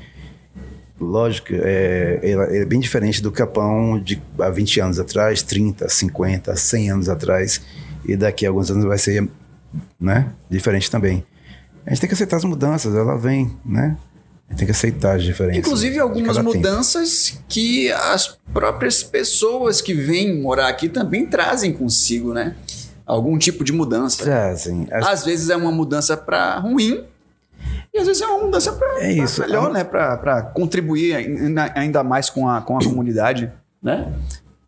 lógico, é, ele é bem diferente do Capão de há 20 anos atrás, 30, 50, 100 anos atrás. E daqui a alguns anos vai ser né? diferente também. A gente tem que aceitar as mudanças, ela vem, né? Tem que aceitar as diferenças. Inclusive de algumas cada tempo. mudanças que as próprias pessoas que vêm morar aqui também trazem consigo, né? Algum tipo de mudança. Trazem. As- Às vezes é uma mudança para ruim e às vezes é uma mudança para É melhor, né? Para contribuir ainda, mais com a, com a comunidade, né?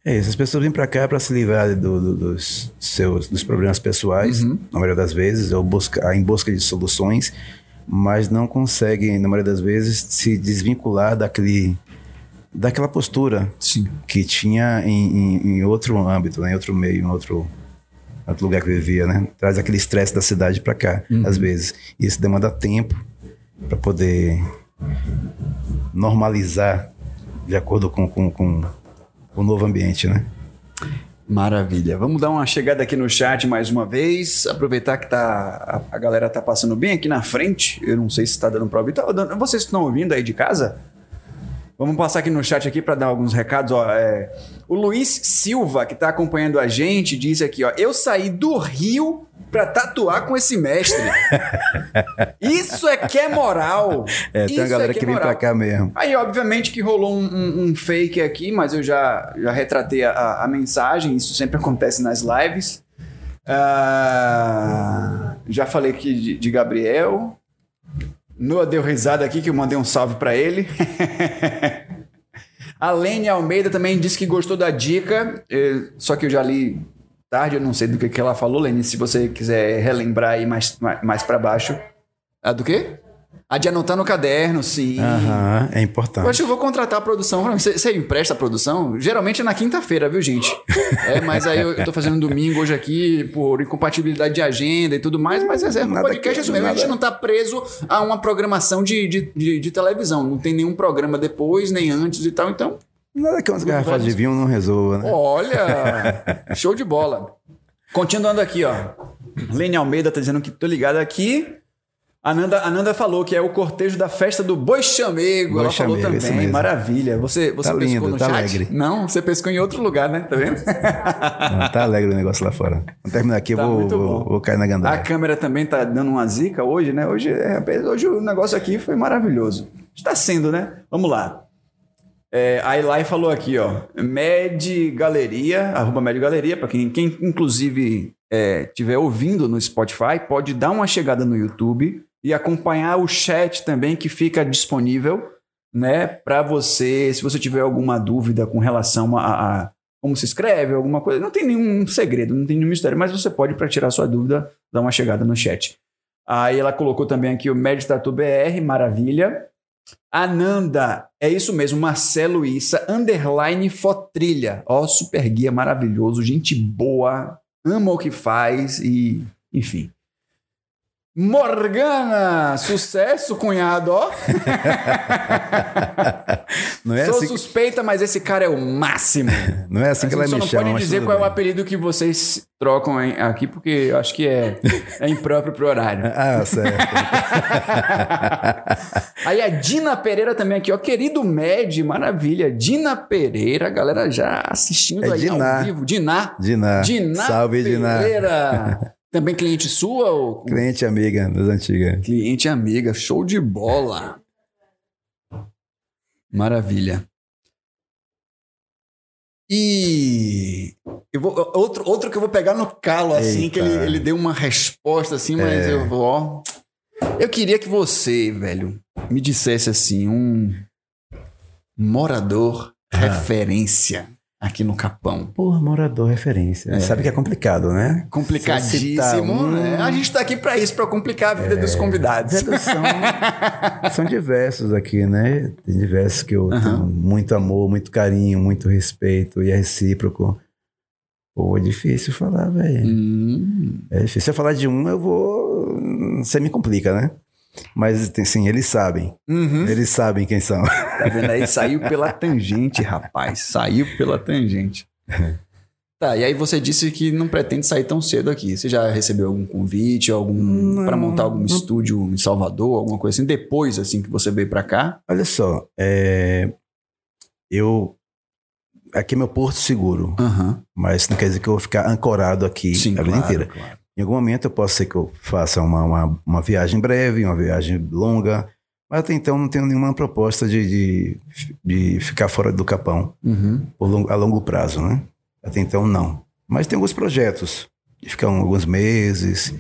É isso, as pessoas vêm pra cá para se livrar do- do- dos seus dos problemas pessoais, Uhum. na maioria das vezes, ou busca, em busca de soluções, mas não conseguem, na maioria das vezes, se desvincular daquele, daquela postura Sim. que tinha em, em- em outro âmbito, né, em outro meio, em outro, outro lugar que vivia, né? Traz aquele estresse da cidade para cá, Uhum. às vezes. E isso demanda tempo para poder normalizar de acordo com, com, com o novo ambiente, né? Maravilha. Vamos dar uma chegada aqui no chat mais uma vez. Aproveitar que tá, a, a galera tá passando bem aqui na frente. Eu não sei se tá dando pra ouvir. Tá vocês estão ouvindo aí de casa? Vamos passar aqui no chat aqui para dar alguns recados. Ó, é, o Luiz Silva, que tá acompanhando a gente, disse aqui, ó. Eu saí do Rio pra tatuar com esse mestre. Isso é que é moral. É, tem Isso uma galera é que, vem moral. pra cá mesmo. Aí, obviamente, que rolou um, um- um fake aqui, mas eu já, já retratei a, a mensagem, isso sempre acontece nas lives. Ah, já falei aqui de, de Gabriel. Noah deu risada aqui, que eu mandei um salve pra ele. a Lene Almeida também disse que gostou da dica, eh, só que eu já li tarde, eu não sei do que, que ela falou, Lene. Se você quiser relembrar aí mais, mais, mais para baixo. Ah, do quê? A de anotar no caderno, sim. Aham, é importante. Hoje eu vou contratar a produção. Você, você empresta a produção? Geralmente é na quinta-feira, viu, gente? É, mas aí eu, eu tô fazendo domingo hoje aqui por incompatibilidade de agenda e tudo mais, mas é, é um Nada podcast que- isso mesmo. A gente não tá preso a uma programação de, de, de, de televisão. Não tem nenhum programa depois, nem antes e tal. Então, Nada que umas garrafas de vinho não resolva, né? olha, show de bola. Continuando aqui, ó. Lene Almeida tá dizendo que tô ligado aqui. A Nanda, a Nanda falou que é o cortejo da festa do Boi Chamego. Boi Ela falou Chamego, isso também. Maravilha. Você, você Tá pescou lindo, no tá chat? alegre. Não, você pescou em outro lugar, né? Tá vendo? Não, tá alegre o negócio lá fora. Quando terminar aqui, eu Tá vou, muito vou, bom. vou cair na A gandaia. câmera também tá dando uma zica hoje, né? Hoje, é, hoje o negócio aqui foi maravilhoso. Está sendo, né? Vamos lá. É, a Eli falou aqui, ó. Med Galeria, arroba Med Galeria, para quem, quem inclusive estiver ouvindo no Spotify, pode dar uma chegada no YouTube e acompanhar o chat também que fica disponível, né? Para você, se você tiver alguma dúvida com relação a, a como se escreve, alguma coisa. Não tem nenhum segredo, não tem nenhum mistério, mas você pode, para tirar sua dúvida, dar uma chegada no chat. Aí ela colocou também aqui o Meditatu BR, maravilha. Ananda, é isso mesmo, Marcelo Issa, underline Fotrilha. Ó, super guia maravilhoso, gente boa, ama o que faz e, enfim. Morgana, sucesso, cunhado, ó. Não é, Sou assim, suspeita, mas esse cara é o máximo. não é assim que ela gente só me não chama. pode dizer qual é o bem. apelido que vocês trocam aqui, porque eu acho que é, é impróprio pro horário. Ah, certo. Aí a Dina Pereira também aqui, ó. Querido Med, maravilha. Dina Pereira, galera já assistindo É aí Diná. ao vivo. Diná. Diná. Diná Salve, Diná. Também cliente sua ou Cliente amiga das antigas. cliente amiga? Show de bola. Maravilha. E eu vou- outro, outro que eu vou pegar no calo, assim, que ele, Eita. ele deu uma resposta assim, mas É. eu vou, ó. Eu queria que você, velho, me dissesse assim, um morador Ah. referência aqui no Capão. Porra, morador referência. É. Sabe que é complicado, né? Complicadíssimo, citar um- né? A gente tá aqui pra isso, pra complicar a vida dos convidados. São, são diversos aqui, né? Tem diversos que eu tenho muito amor, muito carinho, muito respeito e é recíproco. Pô, é difícil falar, velho. Hum, É difícil. Se eu falar de um, eu vou. Você me complica, né? Mas, sim, eles sabem. uhum. Eles sabem quem são. Tá vendo aí? Saiu pela tangente, rapaz. Saiu pela tangente. Tá, e aí você disse que não pretende sair tão cedo aqui. Você já recebeu algum convite, algum para montar algum não. estúdio em Salvador, alguma coisa assim? Depois, assim, que você veio pra cá? Olha só, é, eu. Aqui é meu porto seguro, Aham. mas não quer dizer que eu vou ficar ancorado aqui Sim, a vida claro, inteira. claro. Em algum momento eu posso ser que eu faça uma, uma, uma viagem breve, uma viagem longa, mas até então não tenho nenhuma proposta de, de, de ficar fora do Capão Uhum. longo- a longo prazo, né? Até então não. Mas tem alguns projetos de ficar um- alguns meses,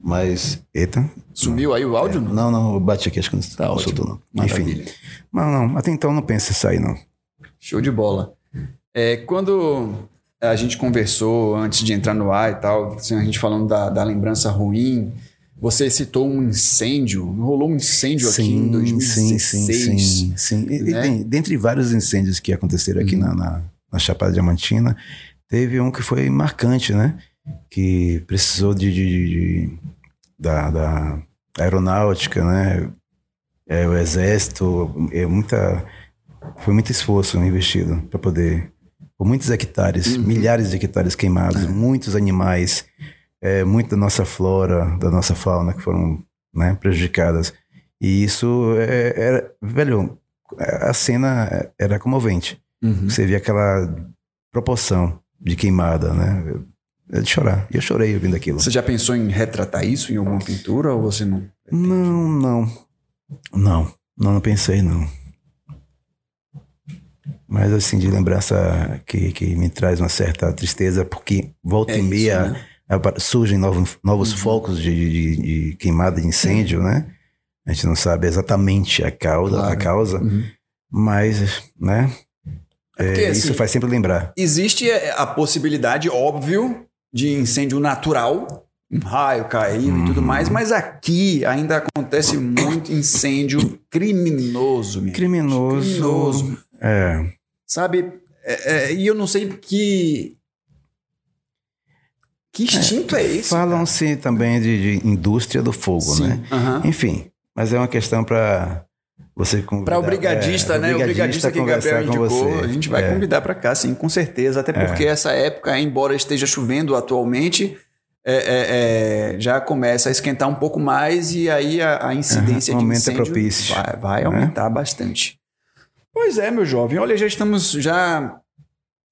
mas. Eita. Sumiu aí o áudio? não? Não, não, eu bati aqui, acho que não Tá não soltou, não. Enfim. Maravilha. Não, não, até então não penso em sair, não. Show de bola. É, quando a gente conversou antes de entrar no ar e tal, assim, a gente falando da, da lembrança ruim, você citou um incêndio, rolou um incêndio aqui em 2016. Sim, sim, sim. sim. E- né? dentre vários incêndios que aconteceram aqui Uhum. na, na, na Chapada Diamantina, teve um que foi marcante, né? Que precisou de, de- de- de- da, da aeronáutica, né? É, o exército, é muita, foi muito esforço investido para poder, por muitos hectares, Uhum. milhares de hectares queimados, muitos animais, é, muito da nossa flora, da nossa fauna que foram né, prejudicadas. E isso é, era, velho, a cena era comovente. Uhum. Você via aquela proporção de queimada, né? É de chorar. E eu chorei ouvindo aquilo. Você já pensou em retratar isso em alguma pintura ou você não? Não, não. Não, não, não pensei, não. Mas assim, de lembrança que, que me traz uma certa tristeza, porque volta É e isso, meia né? apa- surgem novos, novos Uhum. focos de, de- de queimada, de incêndio, né? A gente não sabe exatamente a causa, Claro. a causa Uhum. mas, né? É porque, é, assim, isso faz sempre lembrar. Existe a possibilidade, óbvio, de incêndio natural, um raio caiu e tudo Uhum. mais, mas aqui ainda acontece muito incêndio criminoso. Criminoso. Criminoso. É. Sabe? É, é, e eu não sei que. Que instinto é, esse? Falam-se também de, de indústria do fogo, Sim. né? aham. Enfim, mas é uma questão para você convidar. Para o brigadista, é, né? O brigadista que Gabriel conversar com indicou, você. a gente vai É. convidar para cá, sim, com certeza. Até porque essa época, embora esteja chovendo atualmente, é, é, é, já começa a esquentar um pouco mais e aí a, a incidência o de é incêndio propício, vai, vai né? aumentar bastante. Pois é, meu jovem. Olha, já estamos já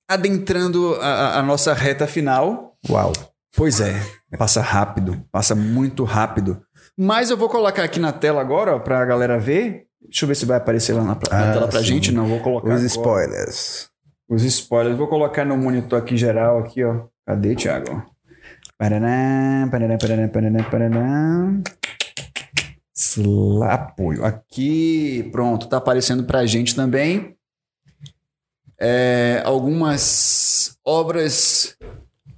adentrando a, a- nossa reta final. Uau. Pois é, passa rápido, passa muito rápido. Mas eu vou colocar aqui na tela agora, para a galera ver. Deixa eu ver se vai aparecer lá na, na Ah, tela sim. gente. Não, vou colocar. Os agora. spoilers. Os spoilers. Vou colocar no monitor aqui geral, aqui, ó. Cadê, Thiago? Paraná, paraná, paraná, paraná, paraná. Apoio. Aqui, pronto, tá aparecendo pra gente também. É, algumas obras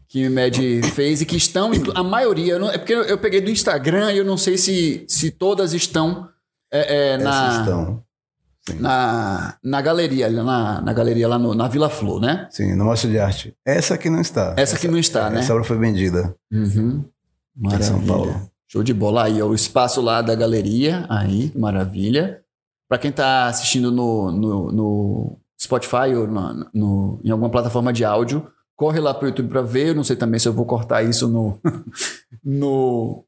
que o Med fez e que estão, a maioria, não- é porque eu, peguei do Instagram e eu não sei se, se todas estão é, é, na, estão. Sim. na, na galeria, na, na galeria lá no- na Vila Flor, né? Sim, no Mostra de Arte. Essa aqui não está. Essa aqui não está, né? Essa obra foi vendida Uhum. em São Paulo. Show de bola. Aí, o espaço lá da galeria. Aí, maravilha. Pra quem tá assistindo no, no, no Spotify ou no, no- em alguma plataforma de áudio, corre lá pro YouTube pra ver. Eu não sei também se eu vou cortar isso no, no,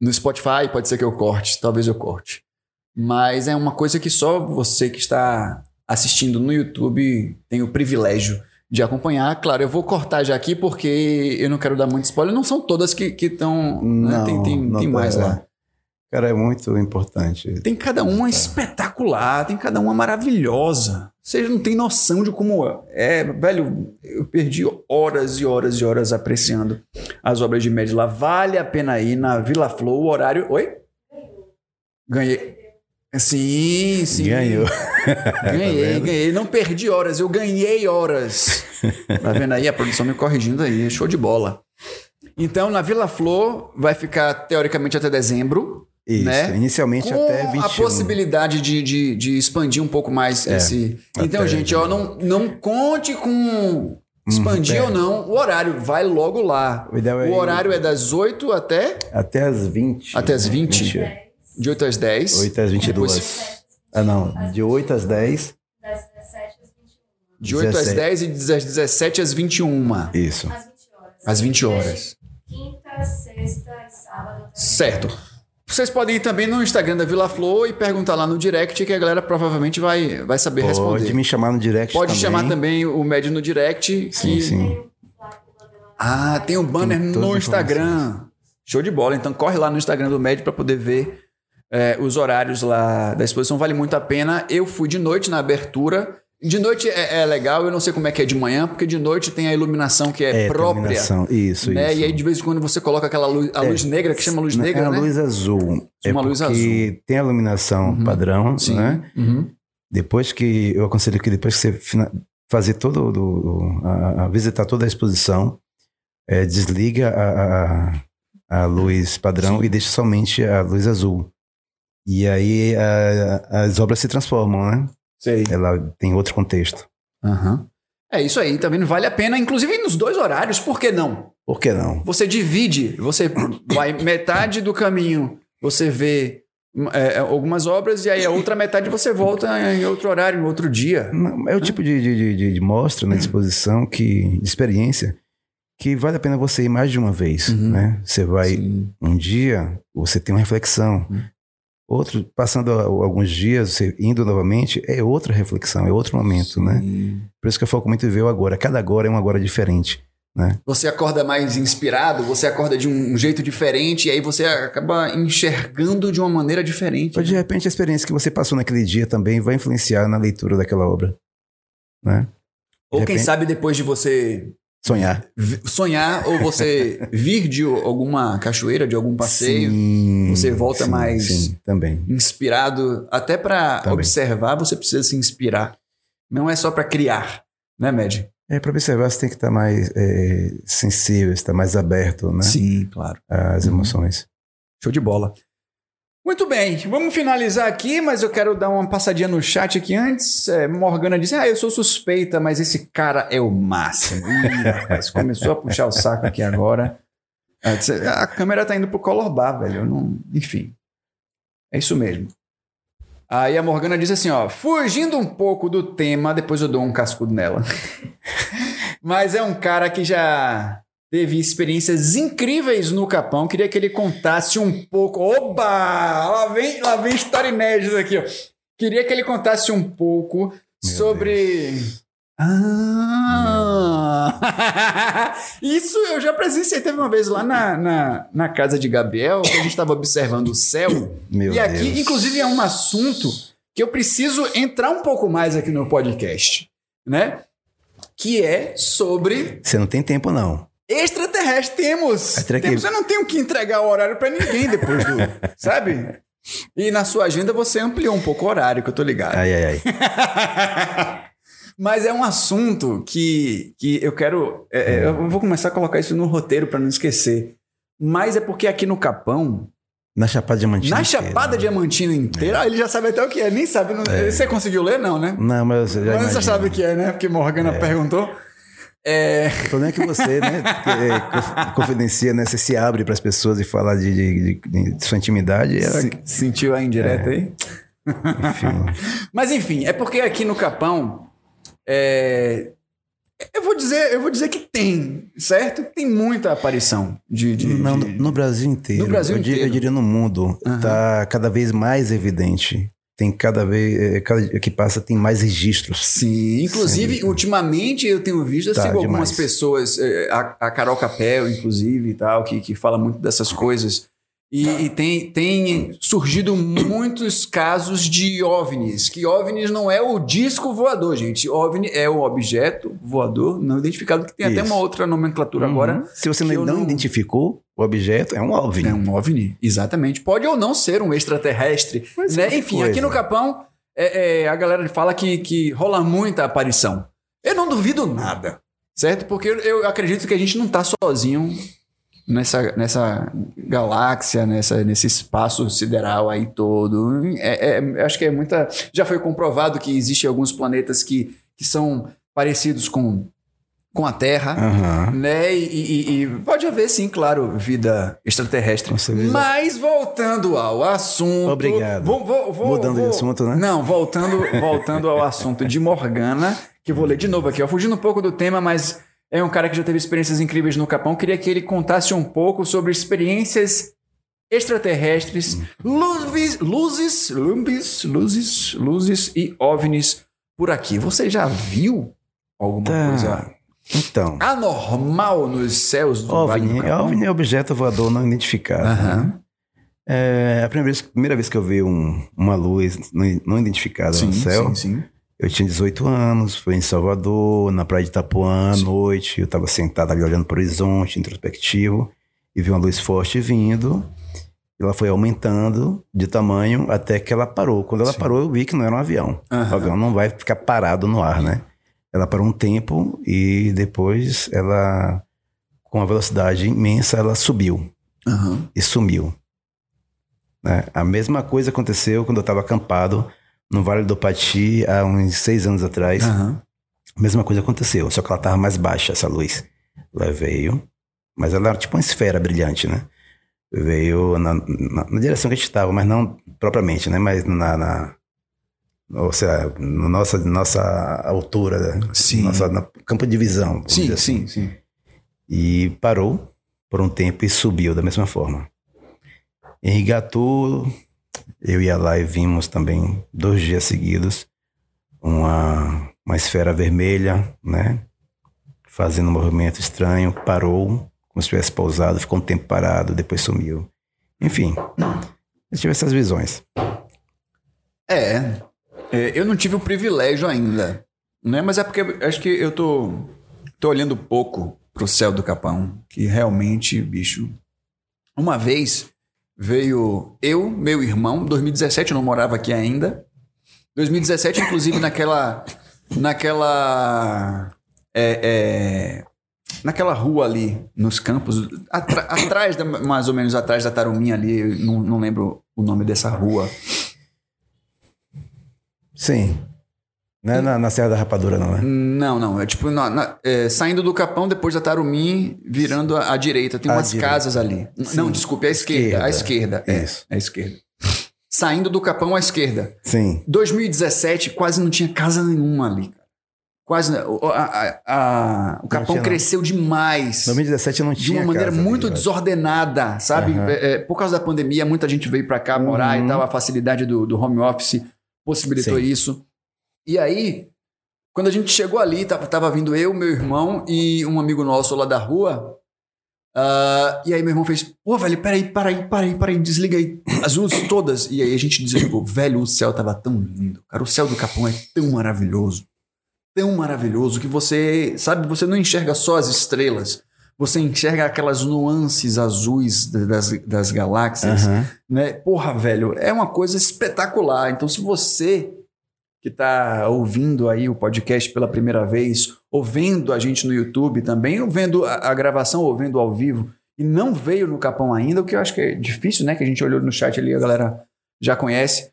no Spotify. Pode ser que eu corte. Talvez eu corte. Mas é uma coisa que só você que está assistindo no YouTube tem o privilégio de acompanhar. Claro, eu vou cortar já aqui porque eu não quero dar muito spoiler. Não são todas que estão. Né? Tem, tem, não tem mais é. lá. Cara, é muito importante. Tem cada uma espetacular, tem cada uma maravilhosa. Vocês não têm noção de como é. Velho, eu perdi horas e horas e horas apreciando as obras de Médio lá. Vale a pena ir na Vila Flow, o horário. Oi? Ganhei. Sim, sim. Ganhou. Ganhei, Tá ganhei. Não perdi horas, eu ganhei horas. Tá vendo aí? A produção me corrigindo aí. Show de bola. Então, na Vila Flor, vai ficar teoricamente até dezembro. Isso, né? inicialmente Com até 21. a possibilidade de, de, de expandir um pouco mais esse. Então, É, gente, ó, não, não conte com expandir é. ou não o horário. Vai logo lá. O é O ir- horário é das 8 até, Até as 20. Até as 20? De 8 às 10. 8 às 22. Depois- Ah, não. De 8 às 10. Das 17 às 21. de 8 às 17. 10 e das 17 às 21. Isso. Às 20 horas. Às 20 horas. Quinta, sexta e sábado. Certo. Vocês podem ir também no Instagram da Vila Flor e perguntar lá no direct que a galera provavelmente vai, vai saber Pode responder. me chamar no direct Pode também. chamar também o Médio no direct. Sim, que... sim. Ah, tem um banner Tem no Instagram. Show de bola. Então corre lá no Instagram do Médio para poder ver é, os horários lá da exposição. Vale muito a pena. Eu fui de noite na abertura. De noite é, é legal, eu não sei como é que é de manhã, porque de noite tem a iluminação que é, É, própria. iluminação. Isso, né? isso. E aí, de vez em quando, você coloca aquela luz, a luz negra, que chama luz Não, negra, é a né? luz azul. É Uma luz porque tem a iluminação Uhum. padrão, Sim. né? Uhum. Depois que eu aconselho que depois que você fazer todo o, a, a- visitar toda a exposição, é, desliga a, a, a luz padrão e deixa somente a luz azul. E aí a- as obras se transformam, né? Sei. Ela tem outro contexto. Aham. É isso aí, também vale a pena, inclusive nos dois horários, por que não? Por que não? Você divide, você vai metade do caminho, você vê é, algumas obras e aí a outra metade você volta em outro horário, em outro dia. Não, É o tipo de, de, de, de mostra, né, de exposição, que, de experiência, que vale a pena você ir mais de uma vez, Uhum. né? Você vai Sim. um dia, você tem uma reflexão. Uhum. Outro, passando alguns dias, você indo novamente, é outra reflexão, é outro momento, né? Sim. Por isso que eu foco muito em ver o agora. Cada agora é um agora diferente. Você acorda mais inspirado, você acorda de um jeito diferente e aí você acaba enxergando de uma maneira diferente. Mas de repente a experiência que você passou naquele dia também vai influenciar na leitura daquela obra. Né? Ou de quem repente- sabe depois de você Sonhar. sonhar ou você vir de alguma cachoeira, de algum passeio, Sim, você volta sim, mais- Sim, também. inspirado, até para observar, você precisa se inspirar. Não é só para criar, né, Med? É, para observar, você tem que estar mais é, sensível, estar mais aberto né? Sim, claro. às Uhum. emoções. Show de bola. Muito bem, vamos finalizar aqui, mas eu quero dar uma passadinha no chat aqui antes. É, Morgana disse: Ah, eu sou suspeita, mas esse cara é o máximo. Ih, rapaz, começou a puxar o saco aqui agora. Ah, A câmera tá indo pro color bar, velho. Não... Enfim. É isso mesmo. Aí a Morgana diz assim: ó, fugindo um pouco do tema, depois eu dou um cascudo nela. mas é um cara que já teve experiências incríveis no Capão. Queria que ele contasse um pouco. Oba! Lá vem, lá vem história inédita aqui, ó. Queria que ele contasse um pouco Meu sobre. Ah! Isso eu já presenciei. Teve uma vez lá na, na, na casa de Gabriel, que a gente estava observando o céu. Meu e aqui, Deus. inclusive, é um assunto que eu preciso entrar um pouco mais aqui no podcast, né? Que é sobre Você não tem tempo, não. Extraterrestre. Temos. Que- Temos. Eu não tenho que entregar o horário pra ninguém depois do. sabe? E na sua agenda você ampliou um pouco o horário, que eu tô ligado. Ai, ai, ai. Mas é um assunto que, que eu quero. é, é, eu vou começar a colocar isso no roteiro pra não esquecer. Mas é porque aqui no Capão, Na Chapada Diamantina. na inteira. Chapada Diamantina inteira, ah, ele já sabe até o que é. Nem sabe. não- Você conseguiu ler, não, né? Não, mas eu já Mas você imagino. sabe o que é, né? Porque Morgana perguntou. É, O problema é que você, né, é, conf- confidencia, né, você se abre para as pessoas e fala de, de- de- de sua intimidade. Ela, se- sentiu a indireta aí? enfim, Mas enfim, é porque aqui no Capão. é, eu, vou dizer, eu vou dizer que tem, certo? Tem muita aparição de. de- não, de- no, no Brasil inteiro. No Brasil eu, diria- inteiro. eu diria no mundo. Aham. Tá cada vez mais evidente. Tem cada vez. é, Cada dia que passa tem mais registros. Sim, inclusive, Sempre. ultimamente eu tenho visto, eu Tá, sigo algumas demais. pessoas, eh, a, a Carol Capel, inclusive, e tal, que, que fala muito dessas coisas E, e tem, tem surgido muitos casos de OVNIs, que OVNIs não é o disco voador, gente. OVNI é o objeto voador não identificado, que tem até Isso. uma outra nomenclatura agora. Uhum. Se você não, não identificou o objeto, é um OVNI. É um OVNI, exatamente. Pode ou não ser um extraterrestre. Né? Enfim, coisa. aqui no Capão, é, é, a galera fala que, que rola muita aparição. Eu não duvido nada, certo? Porque eu, acredito que a gente não tá sozinho nessa, nessa galáxia, nessa, nesse espaço sideral aí todo. É, é, acho que é muita. Já foi comprovado que existem alguns planetas que, que são parecidos com, com a Terra. Aham. Né? E, e- e pode haver, sim, claro, vida extraterrestre. Mas voltando ao assunto. Obrigado. Vou, vou- vou- Mudando de assunto, né? Não, voltando, voltando ao assunto de Morgana, que vou ler de novo aqui. ó. Fugindo um pouco do tema, mas é um cara que já teve experiências incríveis no Capão. Queria que ele contasse um pouco sobre experiências extraterrestres, luzes, luzes, luzes, luzes, luzes e OVNIs por aqui. Você já viu alguma Tá. coisa Então, anormal nos céus do Vale do OVNI? OVNI é objeto voador não identificado. né? Aham. É a primeira vez, primeira vez que eu vi um- uma luz não, não identificada Sim, no céu, sim, sim. Eu tinha 18 anos, foi em Salvador, na praia de Itapuã, à noite, eu estava sentado ali olhando para o horizonte, introspectivo, e vi uma luz forte vindo, ela foi aumentando de tamanho até que ela parou. Quando ela Sim. parou, eu vi que não era um avião. Aham. O avião não vai ficar parado no ar, né? Ela parou um tempo e depois ela, com uma velocidade imensa, ela subiu Aham. e sumiu. né? A mesma coisa aconteceu quando eu estava acampado no Vale do Pati há uns seis anos atrás. A mesma coisa aconteceu, só que ela estava mais baixa, essa luz. Ela veio, mas ela era tipo uma esfera brilhante, né? Veio na, na- na direção que a gente estava, mas não propriamente, né? Mas na... na ou seja, na nossa, nossa altura? Sim. Nossa, no campo de visão. Sim, assim. sim, sim. E parou por um tempo e subiu da mesma forma. Em Igatu, eu ia lá e vimos também, dois dias seguidos, uma, uma esfera vermelha, né? Fazendo um movimento estranho, parou, como se tivesse pousado, ficou um tempo parado, depois sumiu. Enfim, eu tive essas visões. É, é, eu não tive o privilégio ainda, né? Mas é porque acho que eu tô, tô olhando pouco pro céu do Capão, que realmente, bicho. Uma vez veio eu, meu irmão, 2017 eu não morava aqui ainda. 2017, inclusive, naquela. Naquela. É, é, naquela rua ali, nos campos, atrás, mais ou menos atrás da Taruminha ali, não, não lembro o nome dessa rua. Sim. Não é na, na Serra da Rapadura, não, né? Não, não. É tipo, na- na- é, saindo do Capão, depois da Tarumim, virando à, direita. Tem umas direita. casas ali. Não, desculpe, à esquerda. À esquerda. É, Isso. à esquerda. Saindo do Capão à esquerda. Sim. 2017, quase não tinha casa nenhuma ali. Quase. não- o- a- a- a- o Capão tinha, não. cresceu demais. 2017 não De tinha uma maneira ali, muito desordenada, sabe? Aham. É, é, por causa da pandemia, muita gente veio pra cá morar Uhum. e tal. A facilidade do, do home office possibilitou Sim. isso. E aí, quando a gente chegou ali, tava, tava vindo eu, meu irmão e um amigo nosso lá da rua. ah, e aí meu irmão fez, pô, velho, peraí, peraí, peraí, peraí, desliga aí as luzes todas. E aí a gente desligou. Velho, o céu tava tão lindo. Cara, o céu do Capão é tão maravilhoso. Tão maravilhoso que você, sabe, você não enxerga só as estrelas. Você enxerga aquelas nuances azuis da- das, das galáxias Aham. né? Porra, velho, é uma coisa espetacular. Então, se você que tá ouvindo aí o podcast pela primeira vez, ou vendo a gente no YouTube também, ou vendo a, a gravação, ou vendo ao vivo, e não veio no Capão ainda, o que eu acho que é difícil, né? Que a gente olhou no chat ali, a galera já conhece.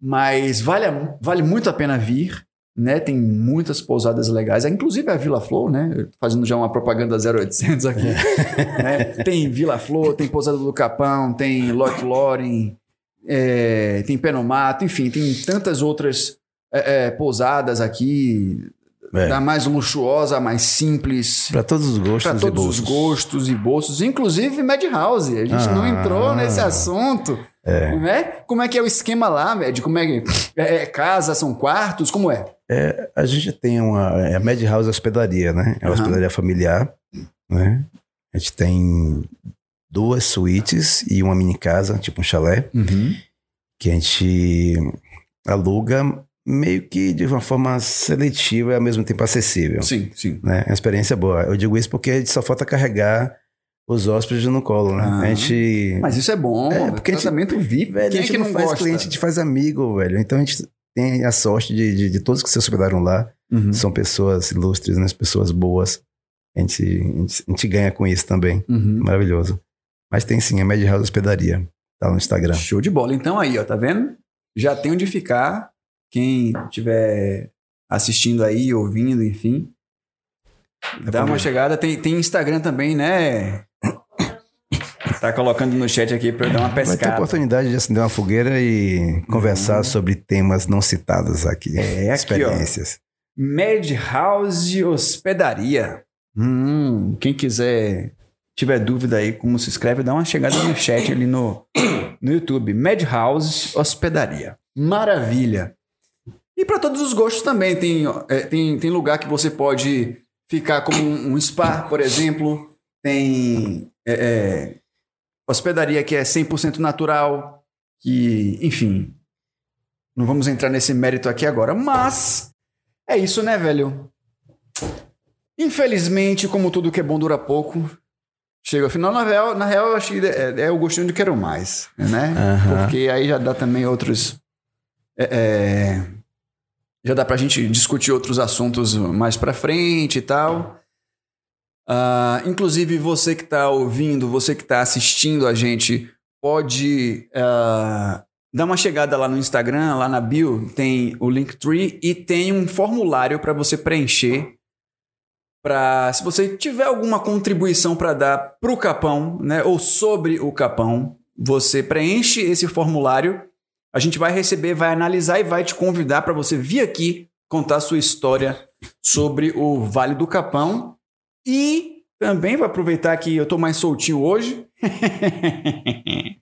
Mas vale, a- vale muito a pena vir, né? Tem muitas pousadas legais, inclusive a Vila Flor, né? Fazendo já uma propaganda 0800 aqui. né? Tem Vila Flor, tem Pousada do Capão, tem Loch Loren, é, tem Penomato, enfim, tem tantas outras é, é, pousadas aqui, É. da mais luxuosa, a mais simples, Pra todos os gostos para e todos os bolsos. gostos e bolsos, inclusive Madhouse. A gente não Ah. entrou nesse assunto. É. Né? Como é que é o esquema lá, Med? Como é que é, é casa, são quartos? Como é? É, a gente tem uma. É a Madhouse Hospedaria, né? É uma Aham. hospedaria familiar, né? A gente tem duas suítes e uma mini casa, tipo um chalé, Uhum. que a gente aluga meio que de uma forma seletiva e ao mesmo tempo acessível. Sim, sim. Né? É uma experiência boa. Eu digo isso porque a gente só falta carregar os hóspedes no colo, né? Ah. A gente. Mas isso é bom. É, porque a gente- tratamento VIP, velho, Quem a é gente que não, não faz gosta? cliente, a gente faz amigo, velho. Então a gente tem a sorte de, de, de todos que se hospedaram lá Uhum. são pessoas ilustres, né? Pessoas boas. A gente, a gente, a gente ganha com isso também. Uhum. Maravilhoso. Mas tem sim, a Mad House Hospedaria. Tá no Instagram. Show de bola. Então aí, ó, tá vendo? Já tem onde ficar. Quem estiver assistindo aí, ouvindo, enfim. Dá uma chegada. Tem, tem Instagram também, né? Tá colocando no chat aqui pra eu dar uma Vai ter pescada. oportunidade de acender uma fogueira e conversar Uhum. sobre temas não citados aqui. É, aqui, ó. Experiências. Mad House Hospedaria. Hum, quem quiser, tiver dúvida aí como se escreve, dá uma chegada no chat ali no, no YouTube. Mad House Hospedaria. Maravilha. E para todos os gostos também. Tem, é, tem, tem lugar que você pode ficar como um, um spa, por exemplo. Tem é, é, hospedaria que é 100% natural. Que, enfim, não vamos entrar nesse mérito aqui agora. Mas é isso, né, velho? Infelizmente, como tudo que é bom dura pouco, chega ao final. Na real, na real eu acho que é, é o gostinho de quero mais, né? Aham. Porque aí já dá também outros. é, é, já dá pra gente discutir outros assuntos mais pra frente e tal. Ah, inclusive, você que tá ouvindo, você que tá assistindo a gente, pode ah, dar uma chegada lá no Instagram, lá na bio, tem o Linktree e tem um formulário para você preencher. Pra, se você tiver alguma contribuição para dar pro Capão, né, ou sobre o Capão, você preenche esse formulário. A gente vai receber, vai analisar e vai te convidar para você vir aqui contar a sua história sobre o Vale do Capão. E também vou aproveitar que eu tô mais soltinho hoje.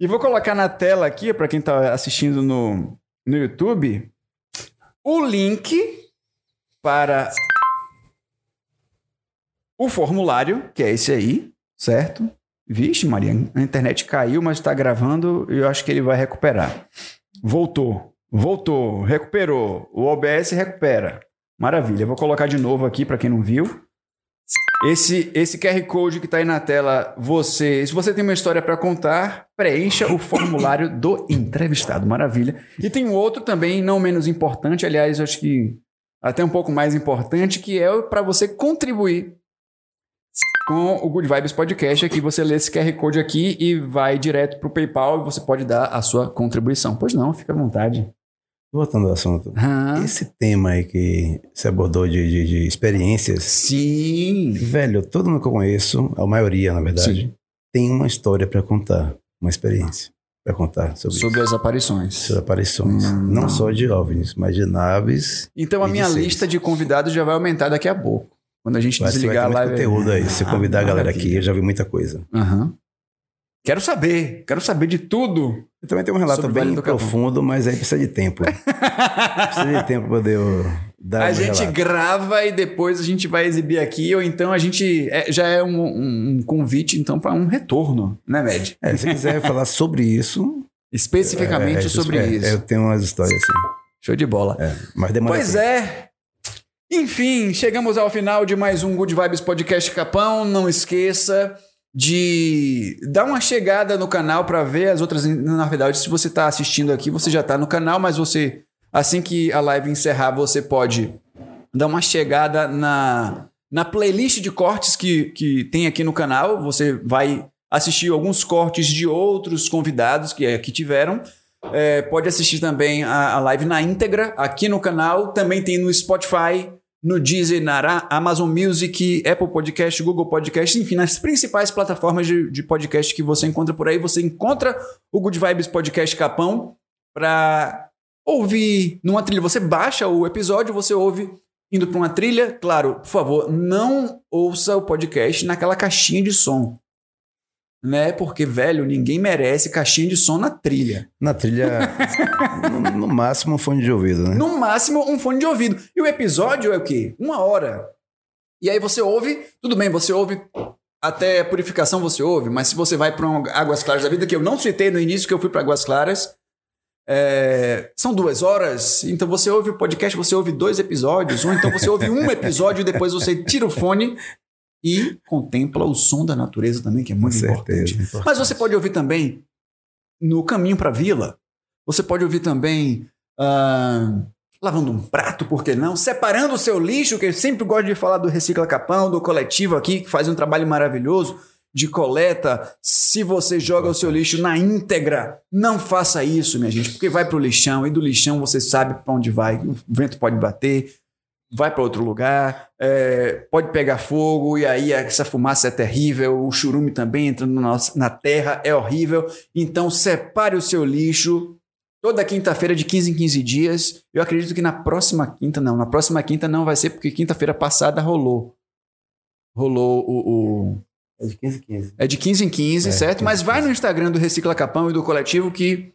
e vou colocar na tela aqui, para quem tá assistindo no, no YouTube, o link para o formulário, que é esse aí, certo? Vixe, Maria, a internet caiu, mas está gravando e eu acho que ele vai recuperar. Voltou, voltou, recuperou. O OBS recupera. Maravilha. Vou colocar de novo aqui para quem não viu. Esse, esse QR Code que está aí na tela, você, se você tem uma história para contar, preencha o formulário do entrevistado. Maravilha. E tem outro também, não menos importante, aliás, acho que até um pouco mais importante, que é para você contribuir com o Good Vibes Podcast. Aqui você lê esse QR Code aqui e vai direto para o PayPal e você pode dar a sua contribuição. Pois não, fica à vontade. Voltando ao assunto. Ah, Esse tema aí que você abordou de, de, de experiências, sim. velho, todo mundo que eu conheço, a maioria, na verdade, Sim. tem uma história para contar, uma experiência para contar sobre, Sobre as aparições. sobre aparições. Hum. Não só de OVNIs, mas de naves. Então a minha lista de convidados já vai aumentar daqui a pouco. Quando a gente vai desligar a live. conteúdo aí. Se Ah, convidar a galera aqui, eu já vi muita coisa. Aham. Quero saber. Quero saber de tudo. Eu também tenho um relato Vale bem Capão. profundo, mas aí precisa de tempo. precisa de tempo para poder eu dar a gente relato. grava e depois a gente vai exibir aqui, ou então a gente. é- já é um, um- convite, então, para um retorno, né, Med? É, se quiser falar sobre isso. Especificamente é, sobre é, isso. Eu tenho umas histórias assim. Show de bola. É, mas demora Pois tempo. é. Enfim, chegamos ao final de mais um Good Vibes Podcast Capão. Não esqueça de dar uma chegada no canal para ver as outras. Na verdade, se você está assistindo aqui, você já está no canal, mas você, assim que a live encerrar, você pode dar uma chegada na, na playlist de cortes que, que tem aqui no canal. Você vai assistir alguns cortes de outros convidados que aqui tiveram. É, pode assistir também a, a live na íntegra aqui no canal. Também tem no Spotify, no Deezer, na Amazon Music, Apple Podcast, Google Podcast, enfim, nas principais plataformas de, de podcast que você encontra por aí. Você encontra o Good Vibes Podcast Capão para ouvir numa trilha. Você baixa o episódio, você ouve indo para uma trilha. Claro, por favor, não ouça o podcast naquela caixinha de som. Né? Porque, velho, ninguém merece caixinha de som na trilha. Na trilha, no, no máximo, um fone de ouvido, né? No máximo, um fone de ouvido. E o episódio é o quê? Uma hora. E aí você ouve, tudo bem, você ouve até purificação você ouve, mas se você vai para Águas Claras da Vida, que eu não citei no início que eu fui para Águas Claras, é, são duas horas, então você ouve o podcast, você ouve dois episódios, ou então você ouve um episódio e depois você tira o fone e contempla o som da natureza também, que é muito importante. importante. Mas você pode ouvir também no caminho para a vila. Você pode ouvir também ah, lavando um prato, por que não? Separando o seu lixo, que eu sempre gosto de falar do Recicla Capão, do coletivo aqui, que faz um trabalho maravilhoso de coleta. Se você joga o seu lixo na íntegra, não faça isso, minha gente, porque vai pro lixão e do lixão você sabe para onde vai. O vento pode bater, vai para outro lugar, é, pode pegar fogo e aí essa fumaça é terrível. O churume também entrando na, nossa- na terra é horrível. Então separe o seu lixo. Toda quinta-feira, de 15 em 15 dias. Eu acredito que na próxima quinta, não. Na próxima quinta não vai ser, porque quinta-feira passada rolou. Rolou o- o, É de 15 15. é de 15 em 15, É, certo? 15 Mas em vai 15. no Instagram do Recicla Capão e do coletivo que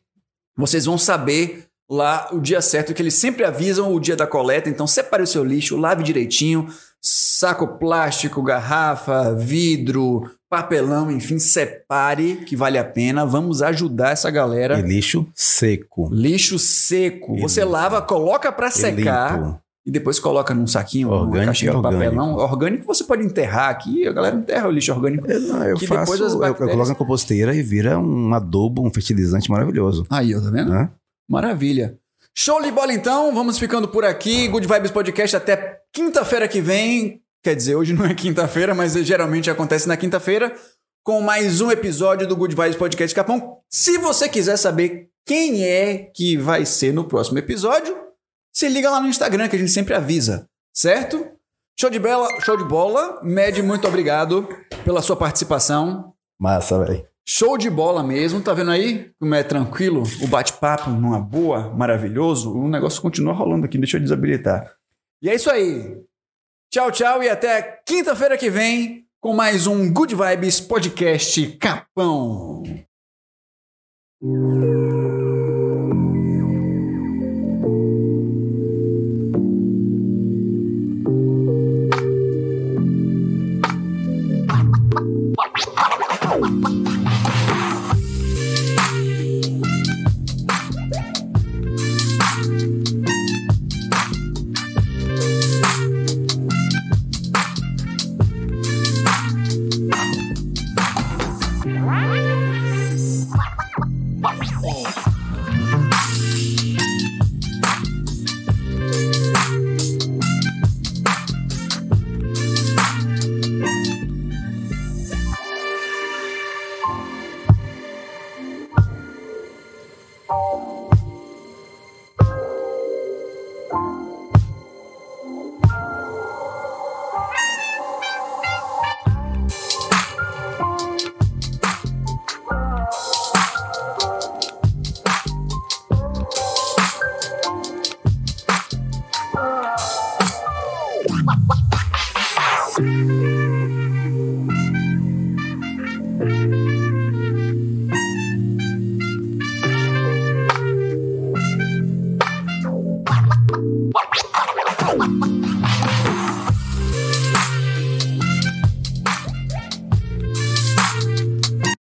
vocês vão saber lá o dia certo, que eles sempre avisam o dia da coleta. Então separe o seu lixo, lave direitinho. Saco plástico, garrafa, vidro, papelão, enfim, separe que vale a pena. Vamos ajudar essa galera. E lixo seco. Lixo seco. E Você limpo. lava, coloca pra E secar limpo. e depois coloca num saquinho, numa Orgânico caixinha de orgânico. papelão. Orgânico você pode enterrar aqui, a galera enterra o lixo orgânico. Eu, não, eu faço, eu- eu, coloco na composteira e vira um adubo, um fertilizante maravilhoso. Aí, ó, tá vendo? Né? Maravilha. Show de bola então, vamos ficando por aqui. Good Vibes Podcast até quinta-feira que vem. Quer dizer, hoje não é quinta-feira, mas geralmente acontece na quinta-feira, com mais um episódio do Good Vibes Podcast Capão. Se você quiser saber quem é que vai ser no próximo episódio, se liga lá no Instagram que a gente sempre avisa, certo? Show de bola, show de bola. Med, muito obrigado pela sua participação. Massa, velho. Show de bola mesmo, tá vendo aí como é tranquilo? O bate-papo numa boa, maravilhoso. O negócio continua rolando aqui, deixa eu desabilitar. E é isso aí. Tchau, tchau e até quinta-feira que vem com mais um Good Vibes Podcast Capão.